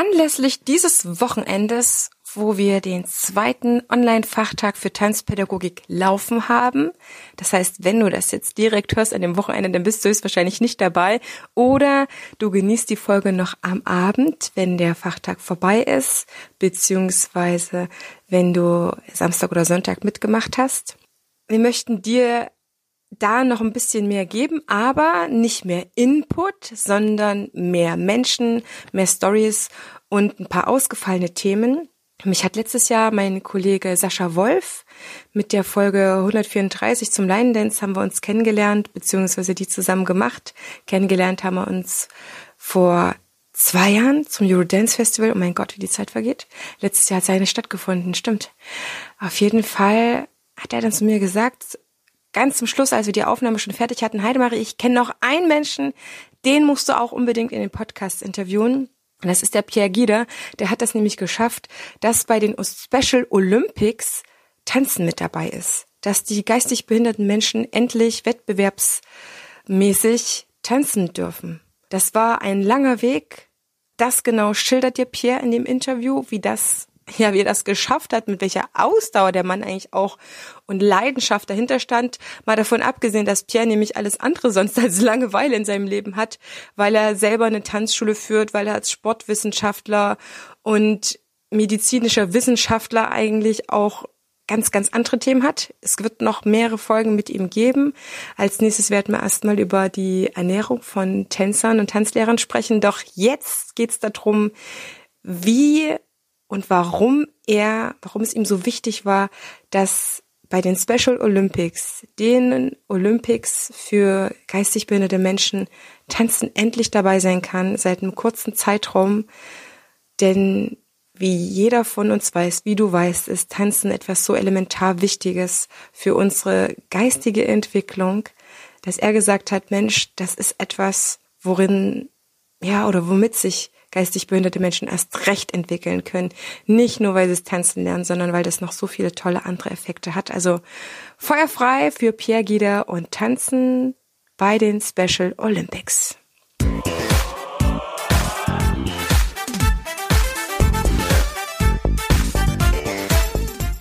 Anlässlich dieses Wochenendes, wo wir den zweiten Online-Fachtag für Tanzpädagogik laufen haben, das heißt, wenn du das jetzt direkt hörst an dem Wochenende, dann bist du höchstwahrscheinlich nicht dabei oder du genießt die Folge noch am Abend, wenn der Fachtag vorbei ist, beziehungsweise wenn du Samstag oder Sonntag mitgemacht hast. Wir möchten dir da noch ein bisschen mehr geben, aber nicht mehr Input, sondern mehr Menschen, mehr Stories und ein paar ausgefallene Themen. Mich hat letztes Jahr mein Kollege Sascha Wolf mit der Folge 134 zum Line Dance haben wir uns kennengelernt, beziehungsweise die zusammen gemacht. Kennengelernt haben wir uns vor zwei Jahren zum Eurodance Festival. Oh mein Gott, wie die Zeit vergeht. Letztes Jahr hat seine stattgefunden, stimmt. Auf jeden Fall hat er dann zu mir gesagt, ganz zum Schluss, als wir die Aufnahme schon fertig hatten, Heidemarie, ich kenne noch einen Menschen, den musst du auch unbedingt in den Podcast interviewen. Und das ist der Pierre Gieder. Der hat das nämlich geschafft, dass bei den Special Olympics Tanzen mit dabei ist. Dass die geistig behinderten Menschen endlich wettbewerbsmäßig tanzen dürfen. Das war ein langer Weg. Das genau schildert dir Pierre in dem Interview, wie das ja, wie er das geschafft hat, mit welcher Ausdauer der Mann eigentlich auch und Leidenschaft dahinter stand, mal davon abgesehen, dass Pierre nämlich alles andere sonst als Langeweile in seinem Leben hat, weil er selber eine Tanzschule führt, weil er als Sportwissenschaftler und medizinischer Wissenschaftler eigentlich auch ganz, ganz andere Themen hat. Es wird noch mehrere Folgen mit ihm geben. Als nächstes werden wir erstmal über die Ernährung von Tänzern und Tanzlehrern sprechen. Doch jetzt geht es darum, wie und warum er, warum es ihm so wichtig war, dass bei den Special Olympics, den Olympics für geistig behinderte Menschen, Tanzen endlich dabei sein kann, seit einem kurzen Zeitraum. Denn wie jeder von uns weiß, wie du weißt, ist Tanzen etwas so elementar Wichtiges für unsere geistige Entwicklung, dass er gesagt hat, Mensch, das ist etwas, worin, ja, oder womit sich geistig behinderte Menschen erst recht entwickeln können. Nicht nur, weil sie es tanzen lernen, sondern weil das noch so viele tolle andere Effekte hat. Also feuerfrei für Pierre Gieder und tanzen bei den Special Olympics.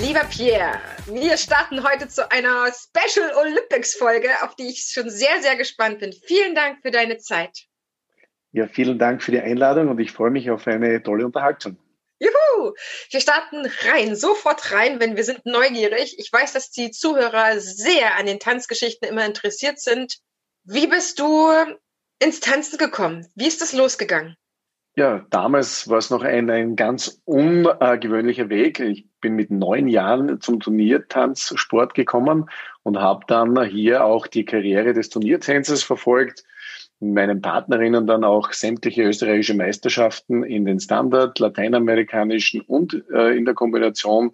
lieber Pierre. Wir starten heute zu einer Special Olympics Folge, auf die ich schon sehr, sehr gespannt bin. Vielen Dank für deine Zeit. Ja, vielen Dank für die Einladung und ich freue mich auf eine tolle Unterhaltung. Juhu! Wir starten rein, sofort rein, wenn wir sind neugierig. Ich weiß, dass die Zuhörer sehr an den Tanzgeschichten immer interessiert sind. Wie bist du ins Tanzen gekommen? Wie ist das losgegangen? Ja, damals war es noch ein, ein ganz ungewöhnlicher Weg. Ich bin mit neun Jahren zum Turniertanzsport gekommen und habe dann hier auch die Karriere des Turniertänzers verfolgt. Meinen Partnerinnen dann auch sämtliche österreichische Meisterschaften in den Standard, lateinamerikanischen und äh, in der Kombination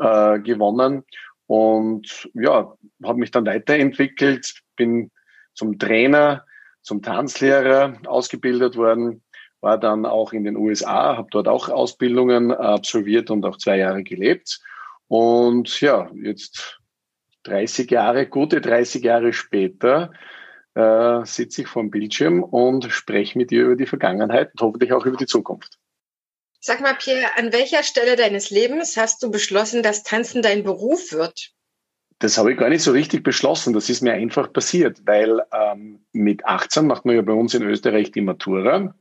äh, gewonnen. Und ja, habe mich dann weiterentwickelt, bin zum Trainer, zum Tanzlehrer ausgebildet worden war dann auch in den USA, habe dort auch Ausbildungen absolviert und auch zwei Jahre gelebt. Und ja, jetzt 30 Jahre, gute 30 Jahre später, äh, sitze ich vorm Bildschirm und spreche mit dir über die Vergangenheit und hoffentlich auch über die Zukunft. Sag mal, Pierre, an welcher Stelle deines Lebens hast du beschlossen, dass Tanzen dein Beruf wird? Das habe ich gar nicht so richtig beschlossen. Das ist mir einfach passiert, weil ähm, mit 18 macht man ja bei uns in Österreich die Matura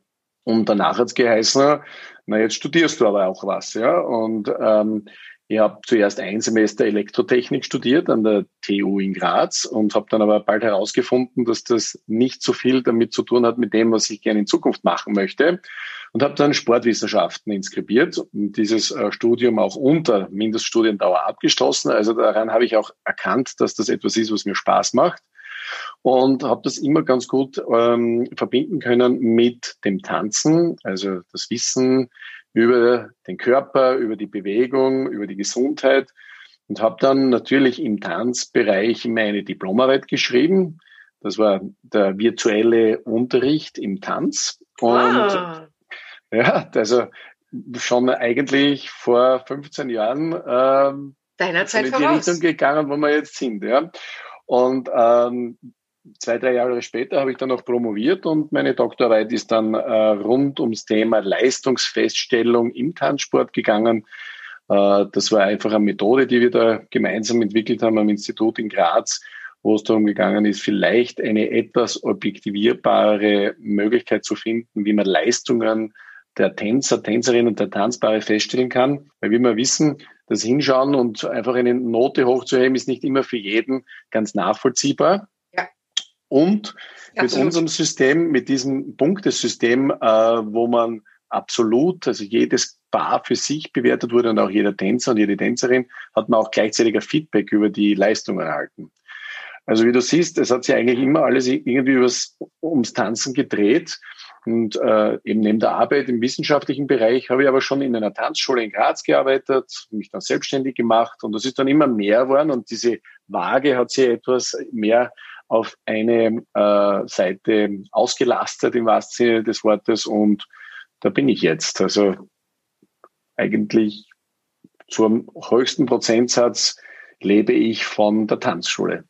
und danach hat es geheißen, na jetzt studierst du aber auch was. ja. Und ähm, ich habe zuerst ein Semester Elektrotechnik studiert an der TU in Graz und habe dann aber bald herausgefunden, dass das nicht so viel damit zu tun hat mit dem, was ich gerne in Zukunft machen möchte. Und habe dann Sportwissenschaften inskribiert und dieses äh, Studium auch unter Mindeststudiendauer abgeschlossen. Also daran habe ich auch erkannt, dass das etwas ist, was mir Spaß macht und habe das immer ganz gut ähm, verbinden können mit dem Tanzen, also das Wissen über den Körper, über die Bewegung, über die Gesundheit und habe dann natürlich im Tanzbereich meine Diplomarbeit geschrieben. Das war der virtuelle Unterricht im Tanz. Und ah. ja, also schon eigentlich vor 15 Jahren ähm, Deiner Zeit in die voraus. Richtung gegangen, wo wir jetzt sind. Ja. Und ähm, zwei, drei Jahre später habe ich dann noch promoviert und meine Doktorarbeit ist dann äh, rund ums Thema Leistungsfeststellung im Tanzsport gegangen. Äh, das war einfach eine Methode, die wir da gemeinsam entwickelt haben am Institut in Graz, wo es darum gegangen ist, vielleicht eine etwas objektivierbare Möglichkeit zu finden, wie man Leistungen der Tänzer, Tänzerinnen und der Tanzpaare feststellen kann. Weil wie wir wissen, das Hinschauen und einfach eine Note hochzuheben, ist nicht immer für jeden ganz nachvollziehbar. Ja. Und mit unserem System, mit diesem Punktesystem, äh, wo man absolut, also jedes Paar für sich bewertet wurde und auch jeder Tänzer und jede Tänzerin, hat man auch gleichzeitig ein Feedback über die Leistung erhalten. Also wie du siehst, es hat sich eigentlich immer alles irgendwie übers, ums Tanzen gedreht. Und äh, eben neben der Arbeit im wissenschaftlichen Bereich habe ich aber schon in einer Tanzschule in Graz gearbeitet, mich dann selbstständig gemacht und das ist dann immer mehr geworden und diese Waage hat sich etwas mehr auf eine äh, Seite ausgelastet im wahrsten Sinne des Wortes und da bin ich jetzt. Also eigentlich zum höchsten Prozentsatz lebe ich von der Tanzschule.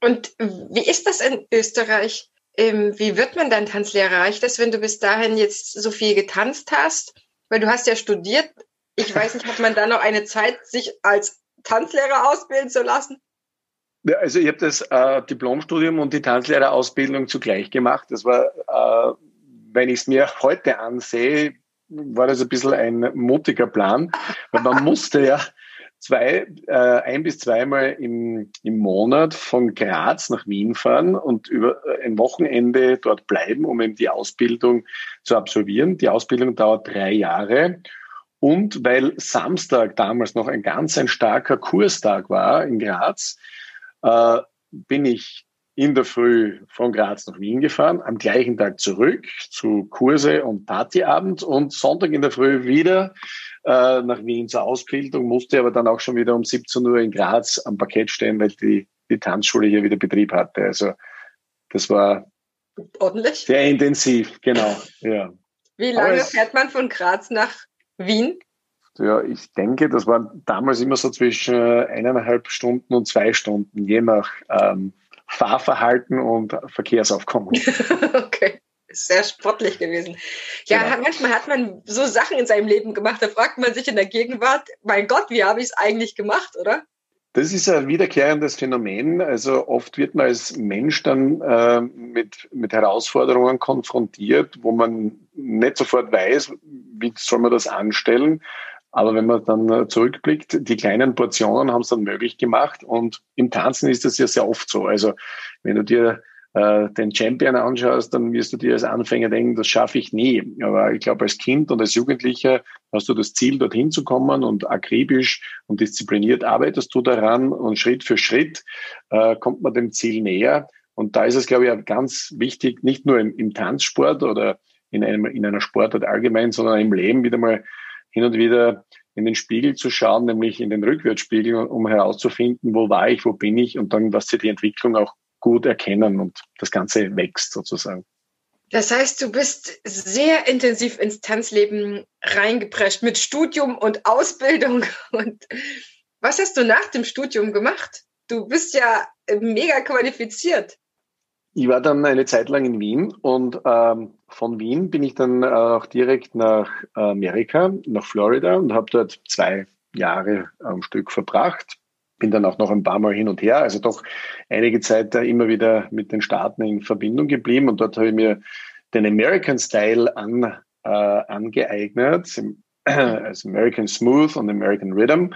Und wie ist das in Österreich? Ähm, wie wird man dann Tanzlehrer? Reicht das, wenn du bis dahin jetzt so viel getanzt hast? Weil du hast ja studiert. Ich weiß nicht, hat man da noch eine Zeit, sich als Tanzlehrer ausbilden zu lassen? Ja, also ich habe das äh, Diplomstudium und die Tanzlehrerausbildung zugleich gemacht. Das war, äh, wenn ich es mir heute ansehe, war das ein bisschen ein mutiger Plan, weil man musste ja zwei, äh, ein bis zweimal im, im Monat von Graz nach Wien fahren und über äh, ein Wochenende dort bleiben, um eben die Ausbildung zu absolvieren. Die Ausbildung dauert drei Jahre. Und weil Samstag damals noch ein ganz ein starker Kurstag war in Graz, äh, bin ich in der Früh von Graz nach Wien gefahren, am gleichen Tag zurück zu Kurse und Partyabend und Sonntag in der Früh wieder äh, nach Wien zur Ausbildung, musste aber dann auch schon wieder um 17 Uhr in Graz am Parkett stehen, weil die, die Tanzschule hier wieder Betrieb hatte. Also das war ordentlich. Sehr intensiv, genau. Ja. Wie lange es, fährt man von Graz nach Wien? Ja, ich denke, das war damals immer so zwischen eineinhalb Stunden und zwei Stunden, je nach ähm, Fahrverhalten und Verkehrsaufkommen. okay sehr sportlich gewesen. Ja, genau. manchmal hat man so Sachen in seinem Leben gemacht, da fragt man sich in der Gegenwart, mein Gott, wie habe ich es eigentlich gemacht, oder? Das ist ein wiederkehrendes Phänomen. Also oft wird man als Mensch dann äh, mit, mit Herausforderungen konfrontiert, wo man nicht sofort weiß, wie soll man das anstellen. Aber wenn man dann zurückblickt, die kleinen Portionen haben es dann möglich gemacht. Und im Tanzen ist das ja sehr oft so. Also wenn du dir äh, den Champion anschaust, dann wirst du dir als Anfänger denken, das schaffe ich nie. Aber ich glaube, als Kind und als Jugendlicher hast du das Ziel, dorthin zu kommen und akribisch und diszipliniert arbeitest du daran und Schritt für Schritt äh, kommt man dem Ziel näher. Und da ist es, glaube ich, ganz wichtig, nicht nur im, im Tanzsport oder in, einem, in einer Sportart allgemein, sondern im Leben wieder mal hin und wieder in den Spiegel zu schauen, nämlich in den Rückwärtsspiegel, um herauszufinden, wo war ich, wo bin ich und dann, dass sie die Entwicklung auch gut erkennen und das Ganze wächst sozusagen. Das heißt, du bist sehr intensiv ins Tanzleben reingeprescht mit Studium und Ausbildung. Und was hast du nach dem Studium gemacht? Du bist ja mega qualifiziert. Ich war dann eine Zeit lang in Wien und ähm, von Wien bin ich dann auch direkt nach Amerika, nach Florida und habe dort zwei Jahre am Stück verbracht bin dann auch noch ein paar Mal hin und her, also doch einige Zeit da immer wieder mit den Staaten in Verbindung geblieben und dort habe ich mir den American Style an, äh, angeeignet, also American Smooth und American Rhythm.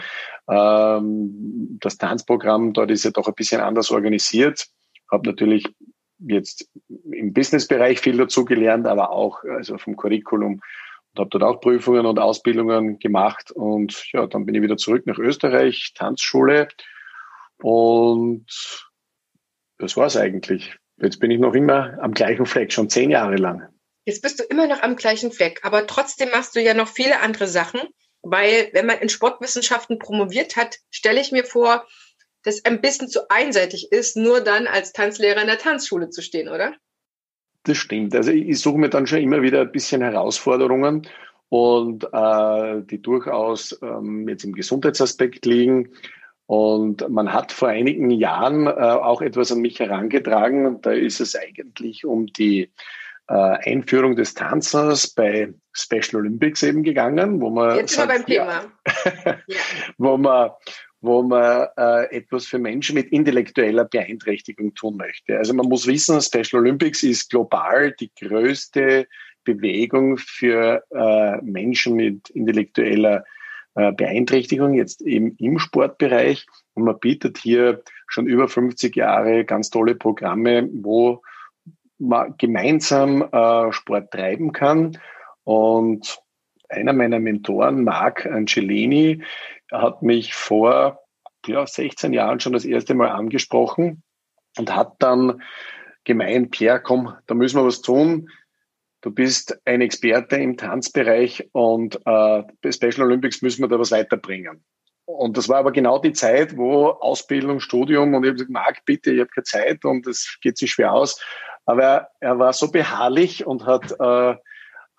Ähm, das Tanzprogramm dort ist ja doch ein bisschen anders organisiert. Habe natürlich jetzt im Businessbereich viel dazu gelernt, aber auch also vom Curriculum und habe dort auch Prüfungen und Ausbildungen gemacht und ja, dann bin ich wieder zurück nach Österreich, Tanzschule und das war's eigentlich. Jetzt bin ich noch immer am gleichen Fleck, schon zehn Jahre lang. Jetzt bist du immer noch am gleichen Fleck, aber trotzdem machst du ja noch viele andere Sachen, weil wenn man in Sportwissenschaften promoviert hat, stelle ich mir vor, dass ein bisschen zu einseitig ist, nur dann als Tanzlehrer in der Tanzschule zu stehen, oder? Das stimmt. Also ich suche mir dann schon immer wieder ein bisschen Herausforderungen und äh, die durchaus ähm, jetzt im Gesundheitsaspekt liegen. Und man hat vor einigen Jahren äh, auch etwas an mich herangetragen und da ist es eigentlich um die äh, Einführung des Tanzers bei Special Olympics eben gegangen, wo man jetzt sagt, beim Thema, ja. wo man wo man äh, etwas für Menschen mit intellektueller Beeinträchtigung tun möchte. Also man muss wissen, Special Olympics ist global die größte Bewegung für äh, Menschen mit intellektueller äh, Beeinträchtigung, jetzt eben im Sportbereich. Und man bietet hier schon über 50 Jahre ganz tolle Programme, wo man gemeinsam äh, Sport treiben kann. Und einer meiner Mentoren, Marc Angelini, hat mich vor ja, 16 Jahren schon das erste Mal angesprochen und hat dann gemeint, Pierre, komm, da müssen wir was tun. Du bist ein Experte im Tanzbereich und äh, bei Special Olympics müssen wir da was weiterbringen. Und das war aber genau die Zeit, wo Ausbildung, Studium und ich habe gesagt, Marc, bitte, ich habe keine Zeit und es geht sich schwer aus. Aber er, war so beharrlich und hat, äh,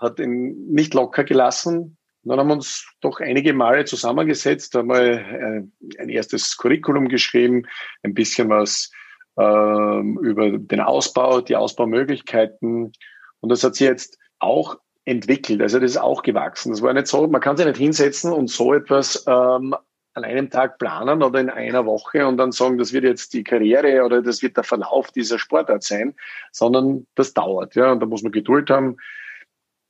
hat ihn nicht locker gelassen, dann haben wir uns doch einige Male zusammengesetzt, haben wir äh, ein erstes Curriculum geschrieben, ein bisschen was ähm, über den Ausbau, die Ausbaumöglichkeiten. Und das hat sich jetzt auch entwickelt. Also das ist auch gewachsen. Das war nicht so, man kann sich nicht hinsetzen und so etwas ähm, an einem Tag planen oder in einer Woche und dann sagen, das wird jetzt die Karriere oder das wird der Verlauf dieser Sportart sein, sondern das dauert. Ja, und da muss man Geduld haben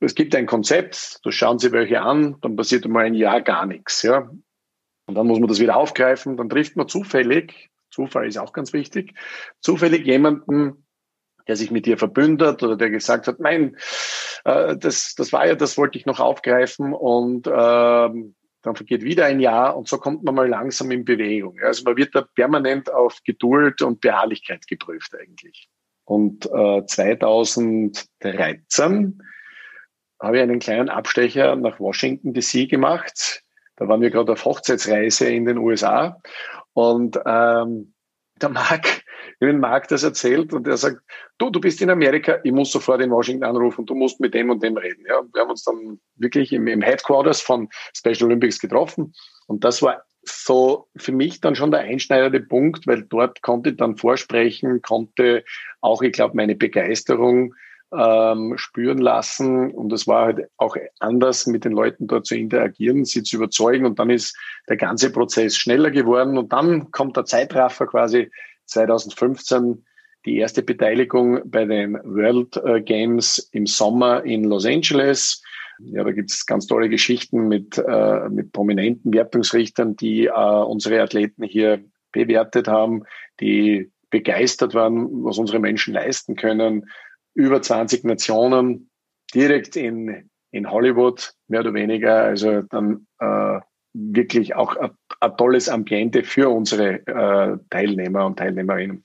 es gibt ein Konzept, da schauen Sie welche an, dann passiert einmal ein Jahr gar nichts. Ja. Und dann muss man das wieder aufgreifen, dann trifft man zufällig, Zufall ist auch ganz wichtig, zufällig jemanden, der sich mit dir verbündet oder der gesagt hat, nein, äh, das, das war ja, das wollte ich noch aufgreifen und äh, dann vergeht wieder ein Jahr und so kommt man mal langsam in Bewegung. Also man wird da permanent auf Geduld und Beharrlichkeit geprüft eigentlich. Und äh, 2013 habe ich einen kleinen Abstecher nach Washington DC gemacht. Da waren wir gerade auf Hochzeitsreise in den USA. Und ähm, der Marc, habe Marc das erzählt und er sagt, du, du bist in Amerika, ich muss sofort in Washington anrufen, du musst mit dem und dem reden. Ja, wir haben uns dann wirklich im, im Headquarters von Special Olympics getroffen und das war so für mich dann schon der einschneidende Punkt, weil dort konnte ich dann vorsprechen, konnte auch, ich glaube, meine Begeisterung ähm, spüren lassen. Und es war halt auch anders, mit den Leuten dort zu interagieren, sie zu überzeugen. Und dann ist der ganze Prozess schneller geworden. Und dann kommt der Zeitraffer quasi 2015 die erste Beteiligung bei den World äh, Games im Sommer in Los Angeles. Ja, da gibt es ganz tolle Geschichten mit, äh, mit prominenten Wertungsrichtern, die äh, unsere Athleten hier bewertet haben, die begeistert waren, was unsere Menschen leisten können, über 20 Nationen direkt in, in Hollywood, mehr oder weniger. Also dann äh, wirklich auch ein tolles Ambiente für unsere äh, Teilnehmer und Teilnehmerinnen.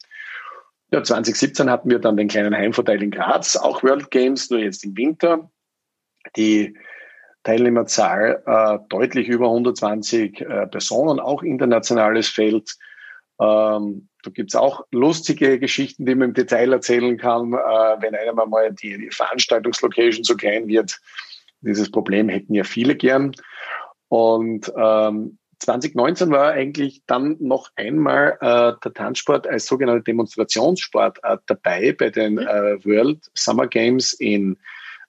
Ja, 2017 hatten wir dann den kleinen Heimvorteil in Graz, auch World Games, nur jetzt im Winter. Die Teilnehmerzahl äh, deutlich über 120 äh, Personen, auch internationales Feld. Ähm, da gibt's auch lustige Geschichten, die man im Detail erzählen kann, äh, wenn einem mal die, die Veranstaltungslocation so klein wird. Dieses Problem hätten ja viele gern. Und ähm, 2019 war eigentlich dann noch einmal äh, der Tanzsport als sogenannte Demonstrationssport äh, dabei bei den mhm. äh, World Summer Games in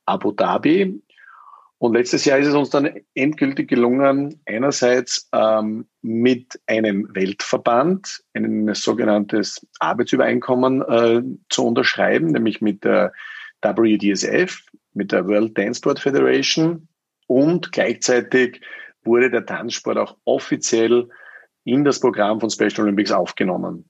Abu Dhabi. Und letztes Jahr ist es uns dann endgültig gelungen, einerseits ähm, mit einem Weltverband ein sogenanntes Arbeitsübereinkommen äh, zu unterschreiben, nämlich mit der WDSF, mit der World Dance Sport Federation und gleichzeitig wurde der Tanzsport auch offiziell in das Programm von Special Olympics aufgenommen.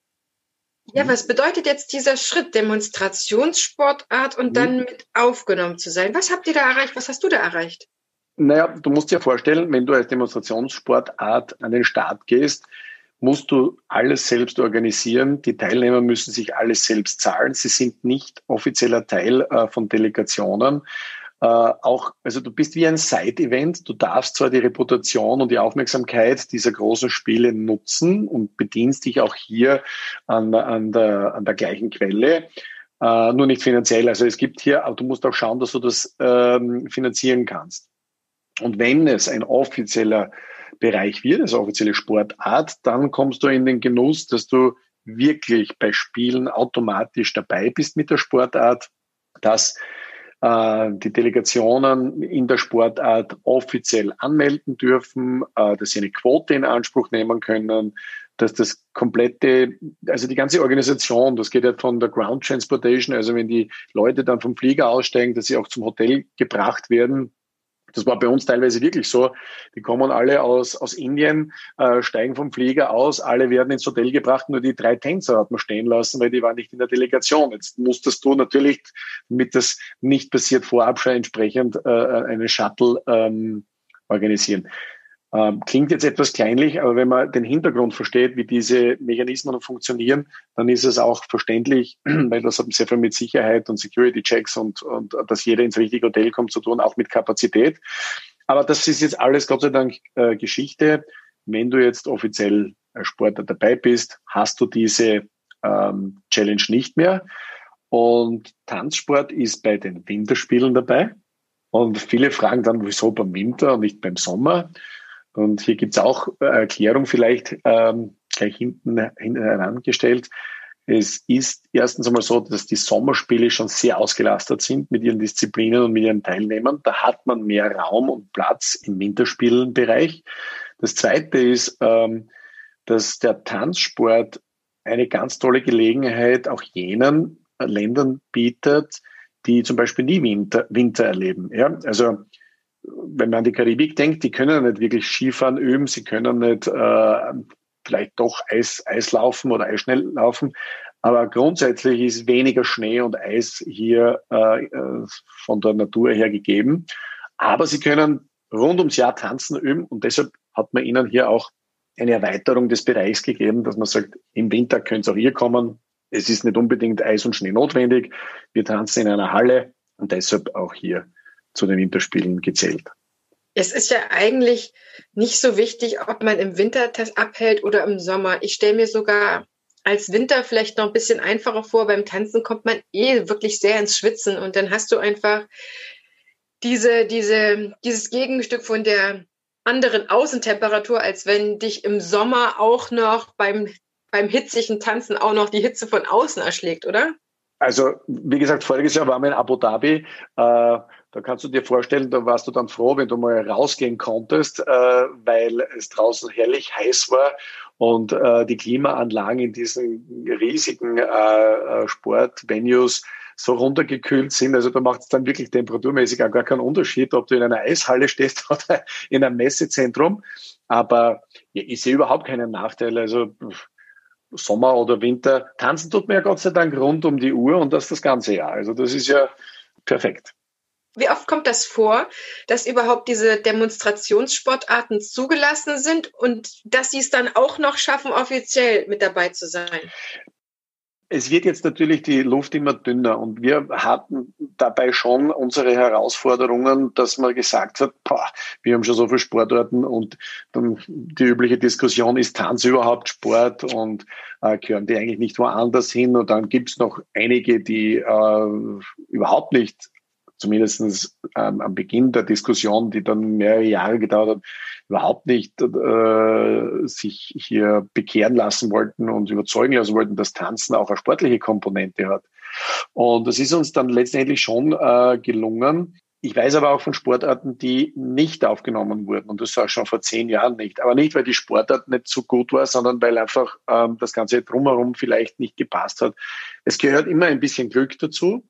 Ja, was bedeutet jetzt dieser Schritt, Demonstrationssportart und dann mhm. mit aufgenommen zu sein? Was habt ihr da erreicht? Was hast du da erreicht? Naja, du musst dir vorstellen, wenn du als Demonstrationssportart an den Start gehst, musst du alles selbst organisieren. Die Teilnehmer müssen sich alles selbst zahlen. Sie sind nicht offizieller Teil äh, von Delegationen. Äh, auch, also du bist wie ein Side-Event. Du darfst zwar die Reputation und die Aufmerksamkeit dieser großen Spiele nutzen und bedienst dich auch hier an, an, der, an der gleichen Quelle. Uh, nur nicht finanziell. Also es gibt hier, aber du musst auch schauen, dass du das ähm, finanzieren kannst. Und wenn es ein offizieller Bereich wird, also offizielle Sportart, dann kommst du in den Genuss, dass du wirklich bei Spielen automatisch dabei bist mit der Sportart, dass äh, die Delegationen in der Sportart offiziell anmelden dürfen, äh, dass sie eine Quote in Anspruch nehmen können, dass das komplette, also die ganze Organisation, das geht ja von der Ground Transportation, also wenn die Leute dann vom Flieger aussteigen, dass sie auch zum Hotel gebracht werden, das war bei uns teilweise wirklich so. Die kommen alle aus, aus Indien, äh, steigen vom Flieger aus, alle werden ins Hotel gebracht, nur die drei Tänzer hat man stehen lassen, weil die waren nicht in der Delegation. Jetzt musstest du natürlich, damit das nicht passiert, vorab schon entsprechend äh, eine Shuttle ähm, organisieren. Ähm, klingt jetzt etwas kleinlich, aber wenn man den Hintergrund versteht, wie diese Mechanismen funktionieren, dann ist es auch verständlich, weil das hat sehr viel mit Sicherheit und Security-Checks und, und dass jeder ins richtige Hotel kommt zu tun, auch mit Kapazität. Aber das ist jetzt alles Gott sei Dank äh, Geschichte. Wenn du jetzt offiziell als Sportler dabei bist, hast du diese ähm, Challenge nicht mehr. Und Tanzsport ist bei den Winterspielen dabei. Und viele fragen dann, wieso beim Winter und nicht beim Sommer? Und hier gibt's auch Erklärung vielleicht ähm, gleich hinten, hinten herangestellt. Es ist erstens einmal so, dass die Sommerspiele schon sehr ausgelastet sind mit ihren Disziplinen und mit ihren Teilnehmern. Da hat man mehr Raum und Platz im Winterspielenbereich. Das Zweite ist, ähm, dass der Tanzsport eine ganz tolle Gelegenheit auch jenen Ländern bietet, die zum Beispiel nie Winter, Winter erleben. Ja? Also wenn man an die Karibik denkt, die können nicht wirklich Skifahren üben, sie können nicht äh, vielleicht doch Eis, Eislaufen oder Eisschnell laufen. Aber grundsätzlich ist weniger Schnee und Eis hier äh, äh, von der Natur her gegeben. Aber sie können rund ums Jahr tanzen üben und deshalb hat man ihnen hier auch eine Erweiterung des Bereichs gegeben, dass man sagt, im Winter könnt ihr auch hier kommen. Es ist nicht unbedingt Eis und Schnee notwendig. Wir tanzen in einer Halle und deshalb auch hier zu den Winterspielen gezählt. Es ist ja eigentlich nicht so wichtig, ob man im Winter das abhält oder im Sommer. Ich stelle mir sogar als Winter vielleicht noch ein bisschen einfacher vor. Beim Tanzen kommt man eh wirklich sehr ins Schwitzen und dann hast du einfach diese, diese, dieses Gegenstück von der anderen Außentemperatur, als wenn dich im Sommer auch noch beim, beim hitzigen Tanzen auch noch die Hitze von außen erschlägt, oder? Also, wie gesagt, voriges Jahr waren wir in Abu Dhabi. Äh, da kannst du dir vorstellen, da warst du dann froh, wenn du mal rausgehen konntest, äh, weil es draußen herrlich heiß war und äh, die Klimaanlagen in diesen riesigen äh, äh Sportvenues so runtergekühlt sind. Also da macht es dann wirklich temperaturmäßig auch gar keinen Unterschied, ob du in einer Eishalle stehst oder in einem Messezentrum. Aber ja, ich sehe überhaupt keinen Nachteil. Also Sommer oder Winter, tanzen tut mir ja Gott sei Dank rund um die Uhr und das das ganze Jahr. Also das ist ja perfekt. Wie oft kommt das vor, dass überhaupt diese Demonstrationssportarten zugelassen sind und dass sie es dann auch noch schaffen, offiziell mit dabei zu sein? Es wird jetzt natürlich die Luft immer dünner und wir hatten dabei schon unsere Herausforderungen, dass man gesagt hat, boah, wir haben schon so viele Sportarten und dann die übliche Diskussion, ist Tanz überhaupt Sport und äh, gehören die eigentlich nicht woanders hin? Und dann gibt es noch einige, die äh, überhaupt nicht zumindest ähm, am Beginn der Diskussion, die dann mehrere Jahre gedauert hat, überhaupt nicht äh, sich hier bekehren lassen wollten und überzeugen lassen wollten, dass Tanzen auch eine sportliche Komponente hat. Und das ist uns dann letztendlich schon äh, gelungen. Ich weiß aber auch von Sportarten, die nicht aufgenommen wurden. Und das war schon vor zehn Jahren nicht. Aber nicht, weil die Sportart nicht so gut war, sondern weil einfach ähm, das Ganze drumherum vielleicht nicht gepasst hat. Es gehört immer ein bisschen Glück dazu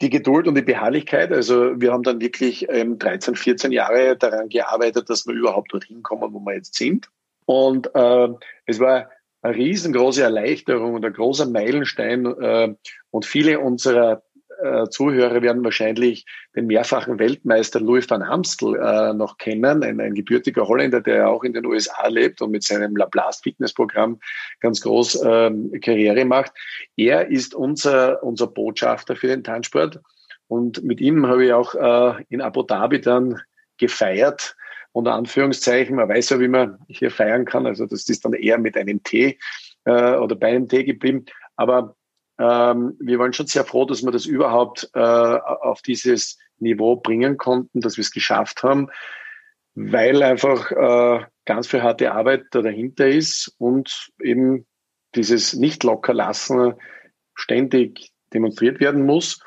die Geduld und die Beharrlichkeit. Also wir haben dann wirklich ähm, 13, 14 Jahre daran gearbeitet, dass wir überhaupt dorthin kommen, wo wir jetzt sind. Und äh, es war eine riesengroße Erleichterung und ein großer Meilenstein. Äh, und viele unserer äh, Zuhörer werden wahrscheinlich den mehrfachen Weltmeister Louis van Amstel äh, noch kennen, ein, ein gebürtiger Holländer, der auch in den USA lebt und mit seinem Laplace Fitnessprogramm ganz groß ähm, Karriere macht. Er ist unser, unser Botschafter für den Tanzsport und mit ihm habe ich auch äh, in Abu Dhabi dann gefeiert, unter Anführungszeichen. Man weiß ja, wie man hier feiern kann. Also das ist dann eher mit einem Tee äh, oder bei einem Tee geblieben. Aber ähm, wir waren schon sehr froh, dass wir das überhaupt äh, auf dieses Niveau bringen konnten, dass wir es geschafft haben, weil einfach äh, ganz viel harte Arbeit da dahinter ist und eben dieses nicht locker lassen ständig demonstriert werden muss.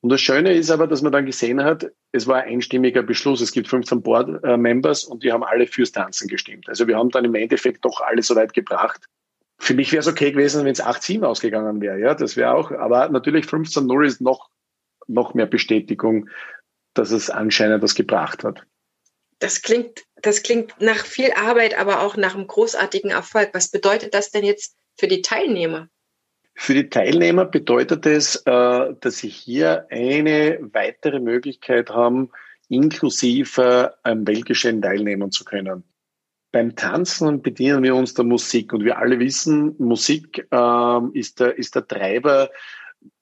Und das Schöne ist aber, dass man dann gesehen hat, es war ein einstimmiger Beschluss. Es gibt 15 Board-Members und die haben alle fürs Tanzen gestimmt. Also wir haben dann im Endeffekt doch alle so weit gebracht, für mich wäre es okay gewesen, wenn es 8-7 ausgegangen wäre. Ja, das wäre auch. Aber natürlich 15-0 ist noch, noch mehr Bestätigung, dass es anscheinend das gebracht hat. Das klingt, das klingt nach viel Arbeit, aber auch nach einem großartigen Erfolg. Was bedeutet das denn jetzt für die Teilnehmer? Für die Teilnehmer bedeutet es, äh, dass sie hier eine weitere Möglichkeit haben, inklusive am Weltgeschehen teilnehmen zu können beim Tanzen bedienen wir uns der Musik und wir alle wissen, Musik ähm, ist, der, ist der Treiber.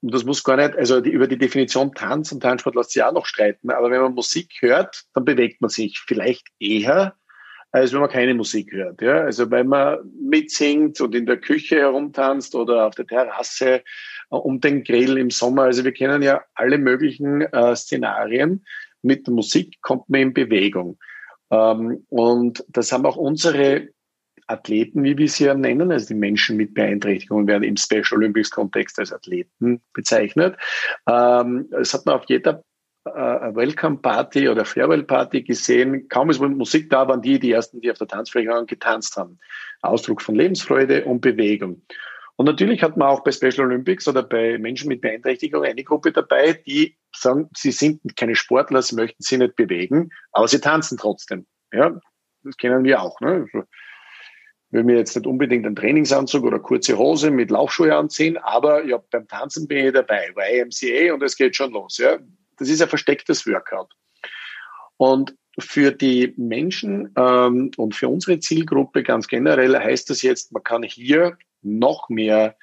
Und das muss gar nicht, also die, über die Definition Tanz und Tanzsport lässt sich auch noch streiten, aber wenn man Musik hört, dann bewegt man sich vielleicht eher, als wenn man keine Musik hört. Ja? Also wenn man mitsingt und in der Küche herumtanzt oder auf der Terrasse äh, um den Grill im Sommer. Also wir kennen ja alle möglichen äh, Szenarien. Mit Musik kommt man in Bewegung. Ähm, und das haben auch unsere Athleten, wie wir sie ja nennen, also die Menschen mit Beeinträchtigungen werden im Special Olympics Kontext als Athleten bezeichnet. Ähm, das hat man auf jeder äh, Welcome Party oder Farewell Party gesehen. Kaum ist Musik da, waren die die ersten, die auf der Tanzfläche getanzt haben. Ausdruck von Lebensfreude und Bewegung. Und natürlich hat man auch bei Special Olympics oder bei Menschen mit Beeinträchtigung eine Gruppe dabei, die sagen, sie sind keine Sportler, sie möchten sich nicht bewegen, aber sie tanzen trotzdem. Ja, das kennen wir auch. Ne? Also, will mir jetzt nicht unbedingt einen Trainingsanzug oder kurze Hose mit Laufschuhe anziehen, aber ja, beim Tanzen bin ich dabei, bei IMCA und es geht schon los. Ja, das ist ein verstecktes Workout. Und für die Menschen ähm, und für unsere Zielgruppe ganz generell heißt das jetzt, man kann hier noch mehr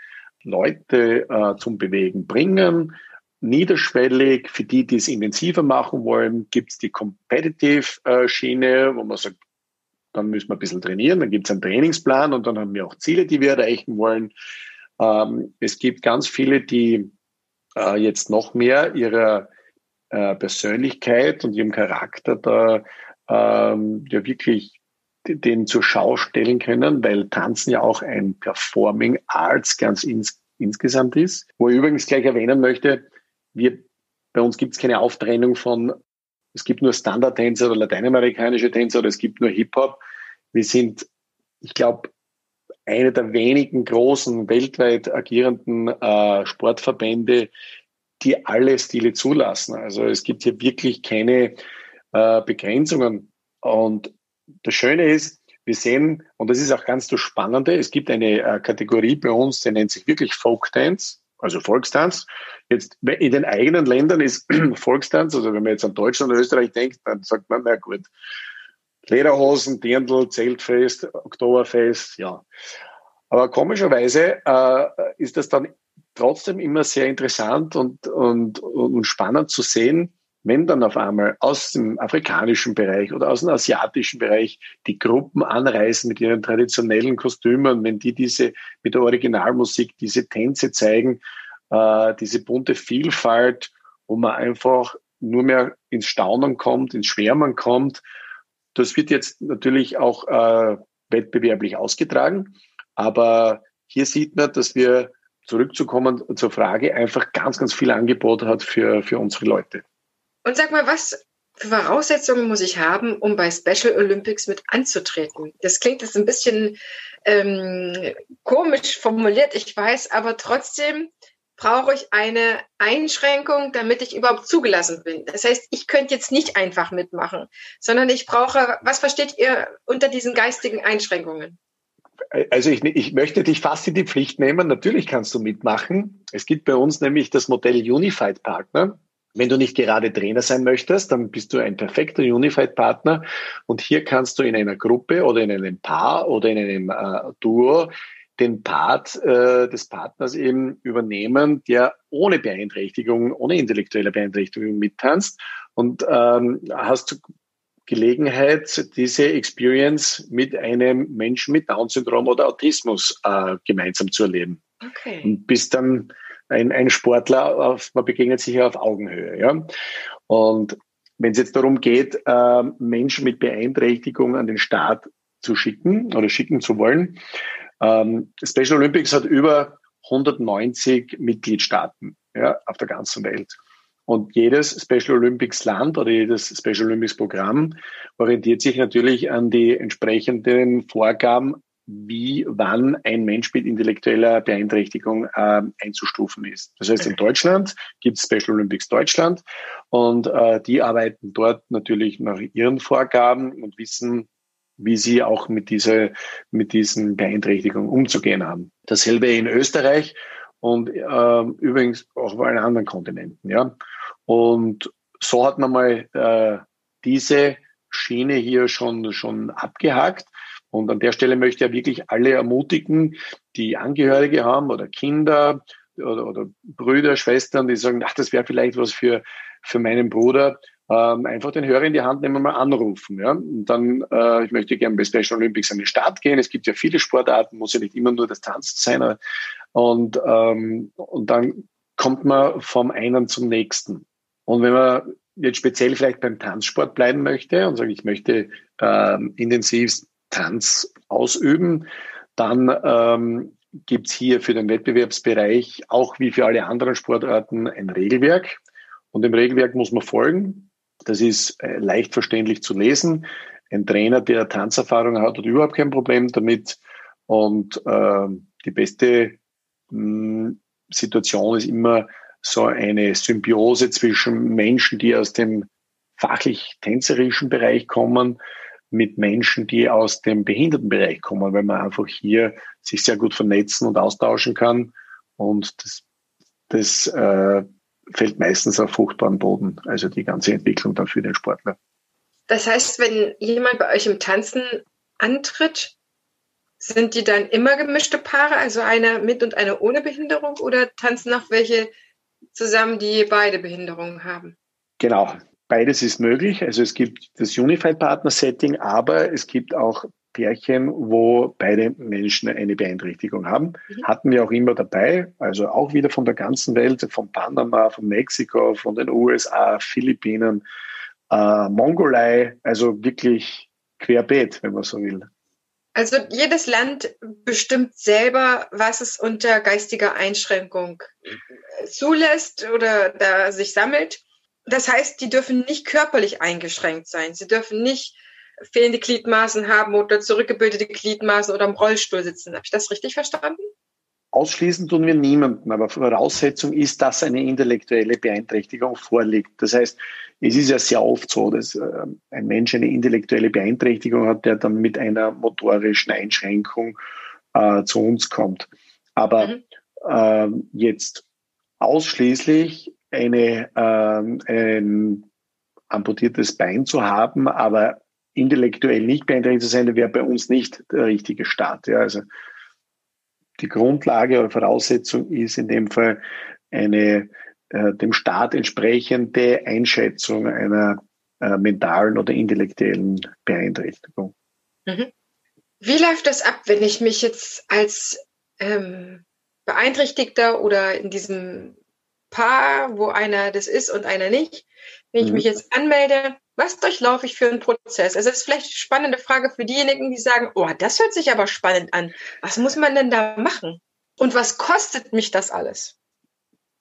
Leute äh, zum Bewegen bringen. Niederschwellig, für die, die es intensiver machen wollen, gibt es die Competitive-Schiene, wo man sagt, dann müssen wir ein bisschen trainieren, dann gibt es einen Trainingsplan und dann haben wir auch Ziele, die wir erreichen wollen. Ähm, es gibt ganz viele, die äh, jetzt noch mehr ihrer äh, Persönlichkeit und ihrem Charakter da ähm, ja wirklich den zur Schau stellen können, weil Tanzen ja auch ein Performing Arts ganz ins, insgesamt ist. Wo ich übrigens gleich erwähnen möchte, wir, bei uns gibt es keine Auftrennung von, es gibt nur Standard-Tänzer oder lateinamerikanische Tänzer oder es gibt nur Hip-Hop. Wir sind, ich glaube, eine der wenigen großen weltweit agierenden äh, Sportverbände, die alle Stile zulassen. Also es gibt hier wirklich keine äh, Begrenzungen. Und das Schöne ist, wir sehen, und das ist auch ganz das Spannende, es gibt eine äh, Kategorie bei uns, die nennt sich wirklich Folk Dance, also Volkstanz. Jetzt in den eigenen Ländern ist Volkstanz, also wenn man jetzt an Deutschland und Österreich denkt, dann sagt man, na gut, Lederhosen, Dirndl, Zeltfest, Oktoberfest, ja. Aber komischerweise äh, ist das dann trotzdem immer sehr interessant und, und, und spannend zu sehen, wenn dann auf einmal aus dem afrikanischen Bereich oder aus dem asiatischen Bereich die Gruppen anreisen mit ihren traditionellen Kostümen, wenn die diese mit der Originalmusik diese Tänze zeigen, äh, diese bunte Vielfalt, wo man einfach nur mehr ins Staunen kommt, ins Schwärmen kommt. Das wird jetzt natürlich auch äh, wettbewerblich ausgetragen, aber hier sieht man, dass wir zurückzukommen zur Frage einfach ganz, ganz viel Angebot hat für, für unsere Leute. Und sag mal, was für Voraussetzungen muss ich haben, um bei Special Olympics mit anzutreten? Das klingt jetzt ein bisschen ähm, komisch formuliert, ich weiß, aber trotzdem brauche ich eine Einschränkung, damit ich überhaupt zugelassen bin. Das heißt, ich könnte jetzt nicht einfach mitmachen, sondern ich brauche, was versteht ihr unter diesen geistigen Einschränkungen? Also ich, ich möchte dich fast in die Pflicht nehmen. Natürlich kannst du mitmachen. Es gibt bei uns nämlich das Modell Unified Partner. Wenn du nicht gerade Trainer sein möchtest, dann bist du ein perfekter Unified Partner. Und hier kannst du in einer Gruppe oder in einem Paar oder in einem äh, Duo den Part äh, des Partners eben übernehmen, der ohne Beeinträchtigung, ohne intellektuelle Beeinträchtigung mittanzt und ähm, hast Gelegenheit, diese Experience mit einem Menschen mit Down-Syndrom oder Autismus äh, gemeinsam zu erleben. Okay. Und bist dann ein, ein Sportler, auf, man begegnet sich ja auf Augenhöhe. Ja? Und wenn es jetzt darum geht, äh, Menschen mit Beeinträchtigung an den Start zu schicken oder schicken zu wollen, ähm, Special Olympics hat über 190 Mitgliedstaaten ja, auf der ganzen Welt. Und jedes Special Olympics Land oder jedes Special Olympics Programm orientiert sich natürlich an die entsprechenden Vorgaben, wie wann ein Mensch mit intellektueller Beeinträchtigung äh, einzustufen ist. Das heißt, in Deutschland gibt es Special Olympics Deutschland und äh, die arbeiten dort natürlich nach ihren Vorgaben und wissen, wie sie auch mit dieser, mit diesen Beeinträchtigungen umzugehen haben. Dasselbe in Österreich und äh, übrigens auch auf allen anderen Kontinenten. Ja. Und so hat man mal äh, diese Schiene hier schon, schon abgehakt. Und an der Stelle möchte ich ja wirklich alle ermutigen, die Angehörige haben oder Kinder oder, oder Brüder, Schwestern, die sagen, ach, das wäre vielleicht was für, für meinen Bruder. Ähm, einfach den Hörer in die Hand nehmen und mal anrufen. Ja? Und dann, äh, ich möchte gerne bei Special Olympics an den Start gehen. Es gibt ja viele Sportarten, muss ja nicht immer nur das Tanzen sein. Und, ähm, und dann kommt man vom einen zum nächsten. Und wenn man jetzt speziell vielleicht beim Tanzsport bleiben möchte und sagt, ich möchte ähm, intensiv Tanz ausüben, dann ähm, gibt hier für den Wettbewerbsbereich auch wie für alle anderen Sportarten ein Regelwerk. Und dem Regelwerk muss man folgen. Das ist äh, leicht verständlich zu lesen. Ein Trainer, der Tanzerfahrung hat, hat überhaupt kein Problem damit. Und äh, die beste mh, hm, Situation ist immer, so eine Symbiose zwischen Menschen, die aus dem fachlich-tänzerischen Bereich kommen, mit Menschen, die aus dem Behindertenbereich kommen, weil man einfach hier sich sehr gut vernetzen und austauschen kann. Und das, das äh, fällt meistens auf fruchtbaren Boden, also die ganze Entwicklung dann für den Sportler. Das heißt, wenn jemand bei euch im Tanzen antritt, sind die dann immer gemischte Paare, also einer mit und einer ohne Behinderung, oder tanzen auch welche zusammen, die beide Behinderungen haben. Genau, beides ist möglich. Also es gibt das Unified Partner Setting, aber es gibt auch Pärchen, wo beide Menschen eine Beeinträchtigung haben. Mhm. Hatten wir auch immer dabei, also auch wieder von der ganzen Welt, von Panama, von Mexiko, von den USA, Philippinen, äh, Mongolei, also wirklich querbeet, wenn man so will. Also jedes Land bestimmt selber, was es unter geistiger Einschränkung zulässt oder da sich sammelt. Das heißt, die dürfen nicht körperlich eingeschränkt sein. Sie dürfen nicht fehlende Gliedmaßen haben oder zurückgebildete Gliedmaßen oder im Rollstuhl sitzen. Habe ich das richtig verstanden? Ausschließen tun wir niemanden, aber Voraussetzung ist, dass eine intellektuelle Beeinträchtigung vorliegt. Das heißt, es ist ja sehr oft so, dass äh, ein Mensch eine intellektuelle Beeinträchtigung hat, der dann mit einer motorischen Einschränkung äh, zu uns kommt. Aber mhm. äh, jetzt ausschließlich eine, äh, ein amputiertes Bein zu haben, aber intellektuell nicht beeinträchtigt zu sein, wäre bei uns nicht der richtige Start. Ja, also die Grundlage oder Voraussetzung ist in dem Fall eine äh, dem Staat entsprechende Einschätzung einer äh, mentalen oder intellektuellen Beeinträchtigung. Mhm. Wie läuft das ab, wenn ich mich jetzt als ähm, Beeinträchtigter oder in diesem Paar, wo einer das ist und einer nicht, wenn ich mhm. mich jetzt anmelde, was durchlaufe ich für einen Prozess? Also das ist vielleicht eine spannende Frage für diejenigen, die sagen, oh, das hört sich aber spannend an. Was muss man denn da machen? Und was kostet mich das alles?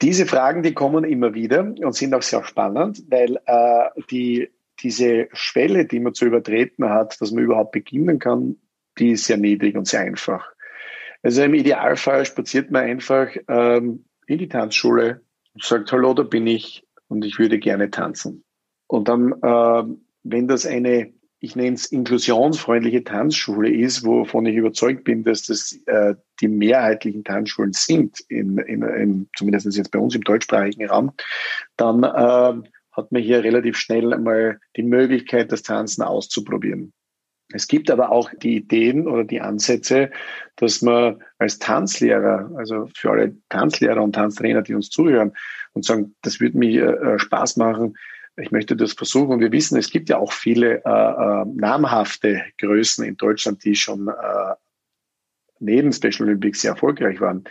Diese Fragen, die kommen immer wieder und sind auch sehr spannend, weil äh, die, diese Schwelle, die man zu übertreten hat, dass man überhaupt beginnen kann, die ist sehr niedrig und sehr einfach. Also im Idealfall spaziert man einfach ähm, in die Tanzschule sagt, hallo, da bin ich und ich würde gerne tanzen. Und dann, äh, wenn das eine ich nenne es inklusionsfreundliche Tanzschule ist, wovon ich überzeugt bin, dass das äh, die mehrheitlichen Tanzschulen sind, in, in, in, zumindest jetzt bei uns im deutschsprachigen Raum, dann äh, hat man hier relativ schnell einmal die Möglichkeit, das Tanzen auszuprobieren. Es gibt aber auch die Ideen oder die Ansätze, dass man als Tanzlehrer, also für alle Tanzlehrer und Tanztrainer, die uns zuhören und sagen, das würde mir äh, Spaß machen, ich möchte das versuchen. Und wir wissen, es gibt ja auch viele äh, äh, namhafte Größen in Deutschland, die schon äh, neben Special Olympics sehr erfolgreich waren.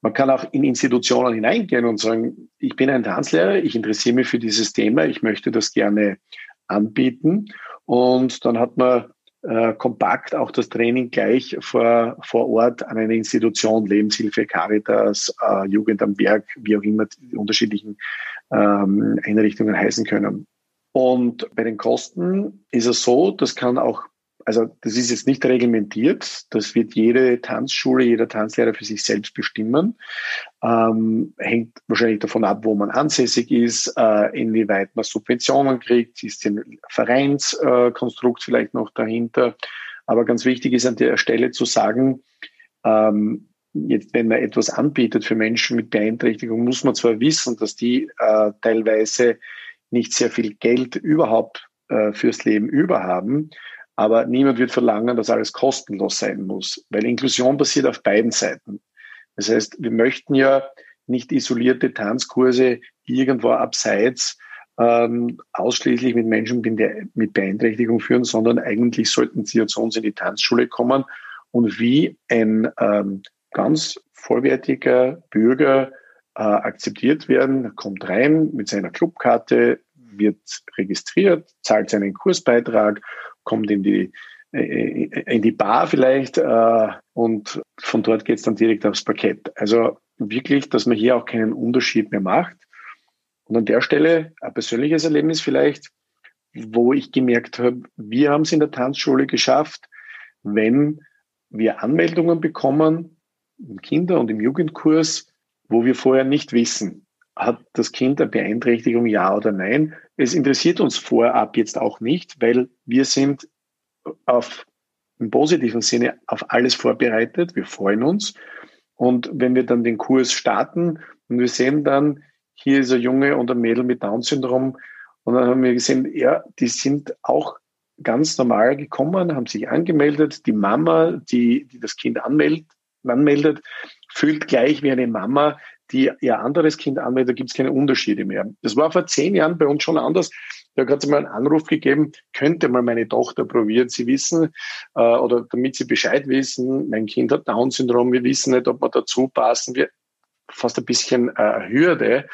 Man kann auch in Institutionen hineingehen und sagen, ich bin ein Tanzlehrer, ich interessiere mich für dieses Thema, ich möchte das gerne anbieten. Und dann hat man äh, kompakt auch das Training gleich vor, vor Ort an einer Institution, Lebenshilfe, Caritas, äh, Jugend am Berg, wie auch immer die unterschiedlichen ähm, Einrichtungen heißen können. Und bei den Kosten ist es so, das kann auch, also das ist jetzt nicht reglementiert, das wird jede Tanzschule, jeder Tanzlehrer für sich selbst bestimmen. Ähm, hängt wahrscheinlich davon ab, wo man ansässig ist, äh, inwieweit man Subventionen kriegt, ist ein Vereinskonstrukt äh, vielleicht noch dahinter. Aber ganz wichtig ist an der Stelle zu sagen, ähm, jetzt, wenn man etwas anbietet für Menschen mit Beeinträchtigung, muss man zwar wissen, dass die äh, teilweise nicht sehr viel Geld überhaupt äh, fürs Leben über haben, aber niemand wird verlangen, dass alles kostenlos sein muss, weil Inklusion passiert auf beiden Seiten. Das heißt, wir möchten ja nicht isolierte Tanzkurse irgendwo abseits ähm, ausschließlich mit Menschen mit Beeinträchtigung führen, sondern eigentlich sollten sie zu uns in die Tanzschule kommen. Und wie ein ähm, ganz vollwertiger Bürger äh, akzeptiert werden, kommt rein mit seiner Clubkarte, wird registriert, zahlt seinen Kursbeitrag, kommt in die in die Bar vielleicht äh, und von dort geht es dann direkt aufs Parkett. Also wirklich, dass man hier auch keinen Unterschied mehr macht. Und an der Stelle ein persönliches Erlebnis vielleicht, wo ich gemerkt habe, wir haben es in der Tanzschule geschafft, wenn wir Anmeldungen bekommen im Kinder- und im Jugendkurs, wo wir vorher nicht wissen, hat das Kind eine Beeinträchtigung, ja oder nein. Es interessiert uns vorab jetzt auch nicht, weil wir sind auf, im positiven Sinne auf alles vorbereitet. Wir freuen uns. Und wenn wir dann den Kurs starten und wir sehen dann, hier ist ein Junge und ein Mädel mit Down-Syndrom, und dann haben wir gesehen, ja, die sind auch ganz normal gekommen, haben sich angemeldet. Die Mama, die, die das Kind anmeldet, anmeldet, fühlt gleich wie eine Mama, die ihr anderes Kind anmeldet, da gibt es keine Unterschiede mehr. Das war vor zehn Jahren bei uns schon anders. Da hat es mal einen Anruf gegeben, könnte mal meine Tochter probieren. Sie wissen, äh, oder damit sie Bescheid wissen, mein Kind hat Down-Syndrom, wir wissen nicht, ob wir dazu passen. Wir fast ein bisschen äh, Hürde.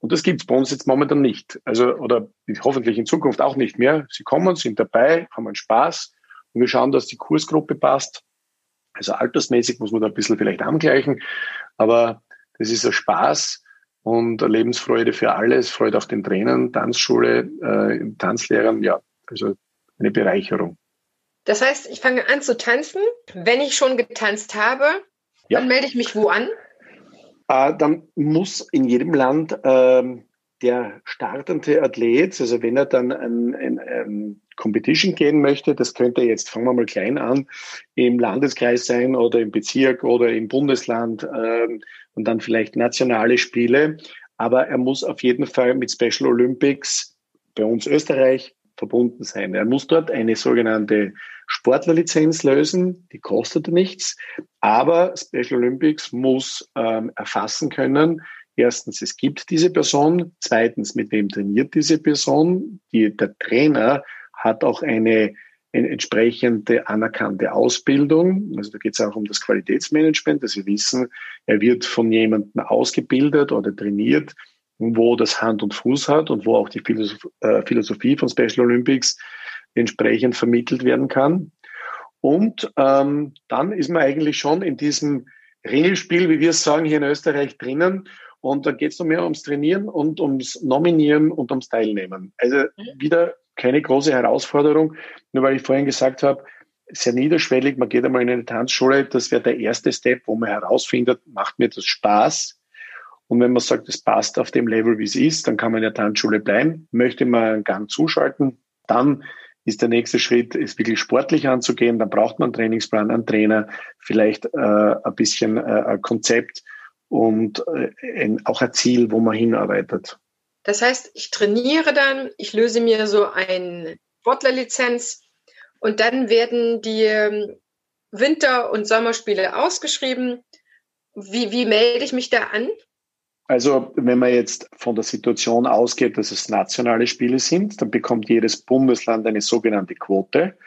Und das gibt es bei uns jetzt momentan nicht. Also, oder hoffentlich in Zukunft auch nicht mehr. Sie kommen, sind dabei, haben einen Spaß und wir schauen, dass die Kursgruppe passt. Also altersmäßig muss man da ein bisschen vielleicht angleichen, aber das ist ein Spaß und Lebensfreude für alle. Es freut auch den Trainern, Tanzschule, äh, Tanzlehrern, ja, also eine Bereicherung. Das heißt, ich fange an zu tanzen. Wenn ich schon getanzt habe, ja. dann melde ich mich wo an? Äh, dann muss in jedem Land ähm, der startende Athlet, also wenn er dann ein, ein, ein Competition gehen möchte, das könnte jetzt, fangen wir mal klein an, im Landeskreis sein oder im Bezirk oder im Bundesland ähm, und dann vielleicht nationale Spiele. Aber er muss auf jeden Fall mit Special Olympics bei uns Österreich verbunden sein. Er muss dort eine sogenannte Sportlerlizenz lösen, die kostet nichts, aber Special Olympics muss ähm, erfassen können, erstens, es gibt diese Person, zweitens, mit wem trainiert diese Person, die, der Trainer hat auch eine, eine entsprechende anerkannte Ausbildung. Also da geht es auch um das Qualitätsmanagement, dass Sie wissen, er wird von jemandem ausgebildet oder trainiert, wo das Hand und Fuß hat und wo auch die äh, Philosophie von Special Olympics entsprechend vermittelt werden kann. Und ähm, dann ist man eigentlich schon in diesem Ringelspiel, wie wir es sagen, hier in Österreich drinnen. Und da geht es nur mehr ums Trainieren und ums Nominieren und ums Teilnehmen. Also mhm. wieder keine große Herausforderung, nur weil ich vorhin gesagt habe, sehr niederschwellig, man geht einmal in eine Tanzschule, das wäre der erste Step, wo man herausfindet, macht mir das Spaß? Und wenn man sagt, es passt auf dem Level, wie es ist, dann kann man in der Tanzschule bleiben. Möchte man einen Gang zuschalten, dann ist der nächste Schritt, ist wirklich sportlich anzugehen. Dann braucht man einen Trainingsplan, einen Trainer, vielleicht äh, ein bisschen äh, ein Konzept und äh, ein, auch ein Ziel, wo man hinarbeitet. Das heißt, ich trainiere dann, ich löse mir so eine Sportlerlizenz und dann werden die ähm, Winter- und Sommerspiele ausgeschrieben. Wie, wie melde ich mich da an? Also wenn man jetzt von der Situation ausgeht, dass es nationale Spiele sind, dann bekommt jedes Bundesland eine sogenannte Quote.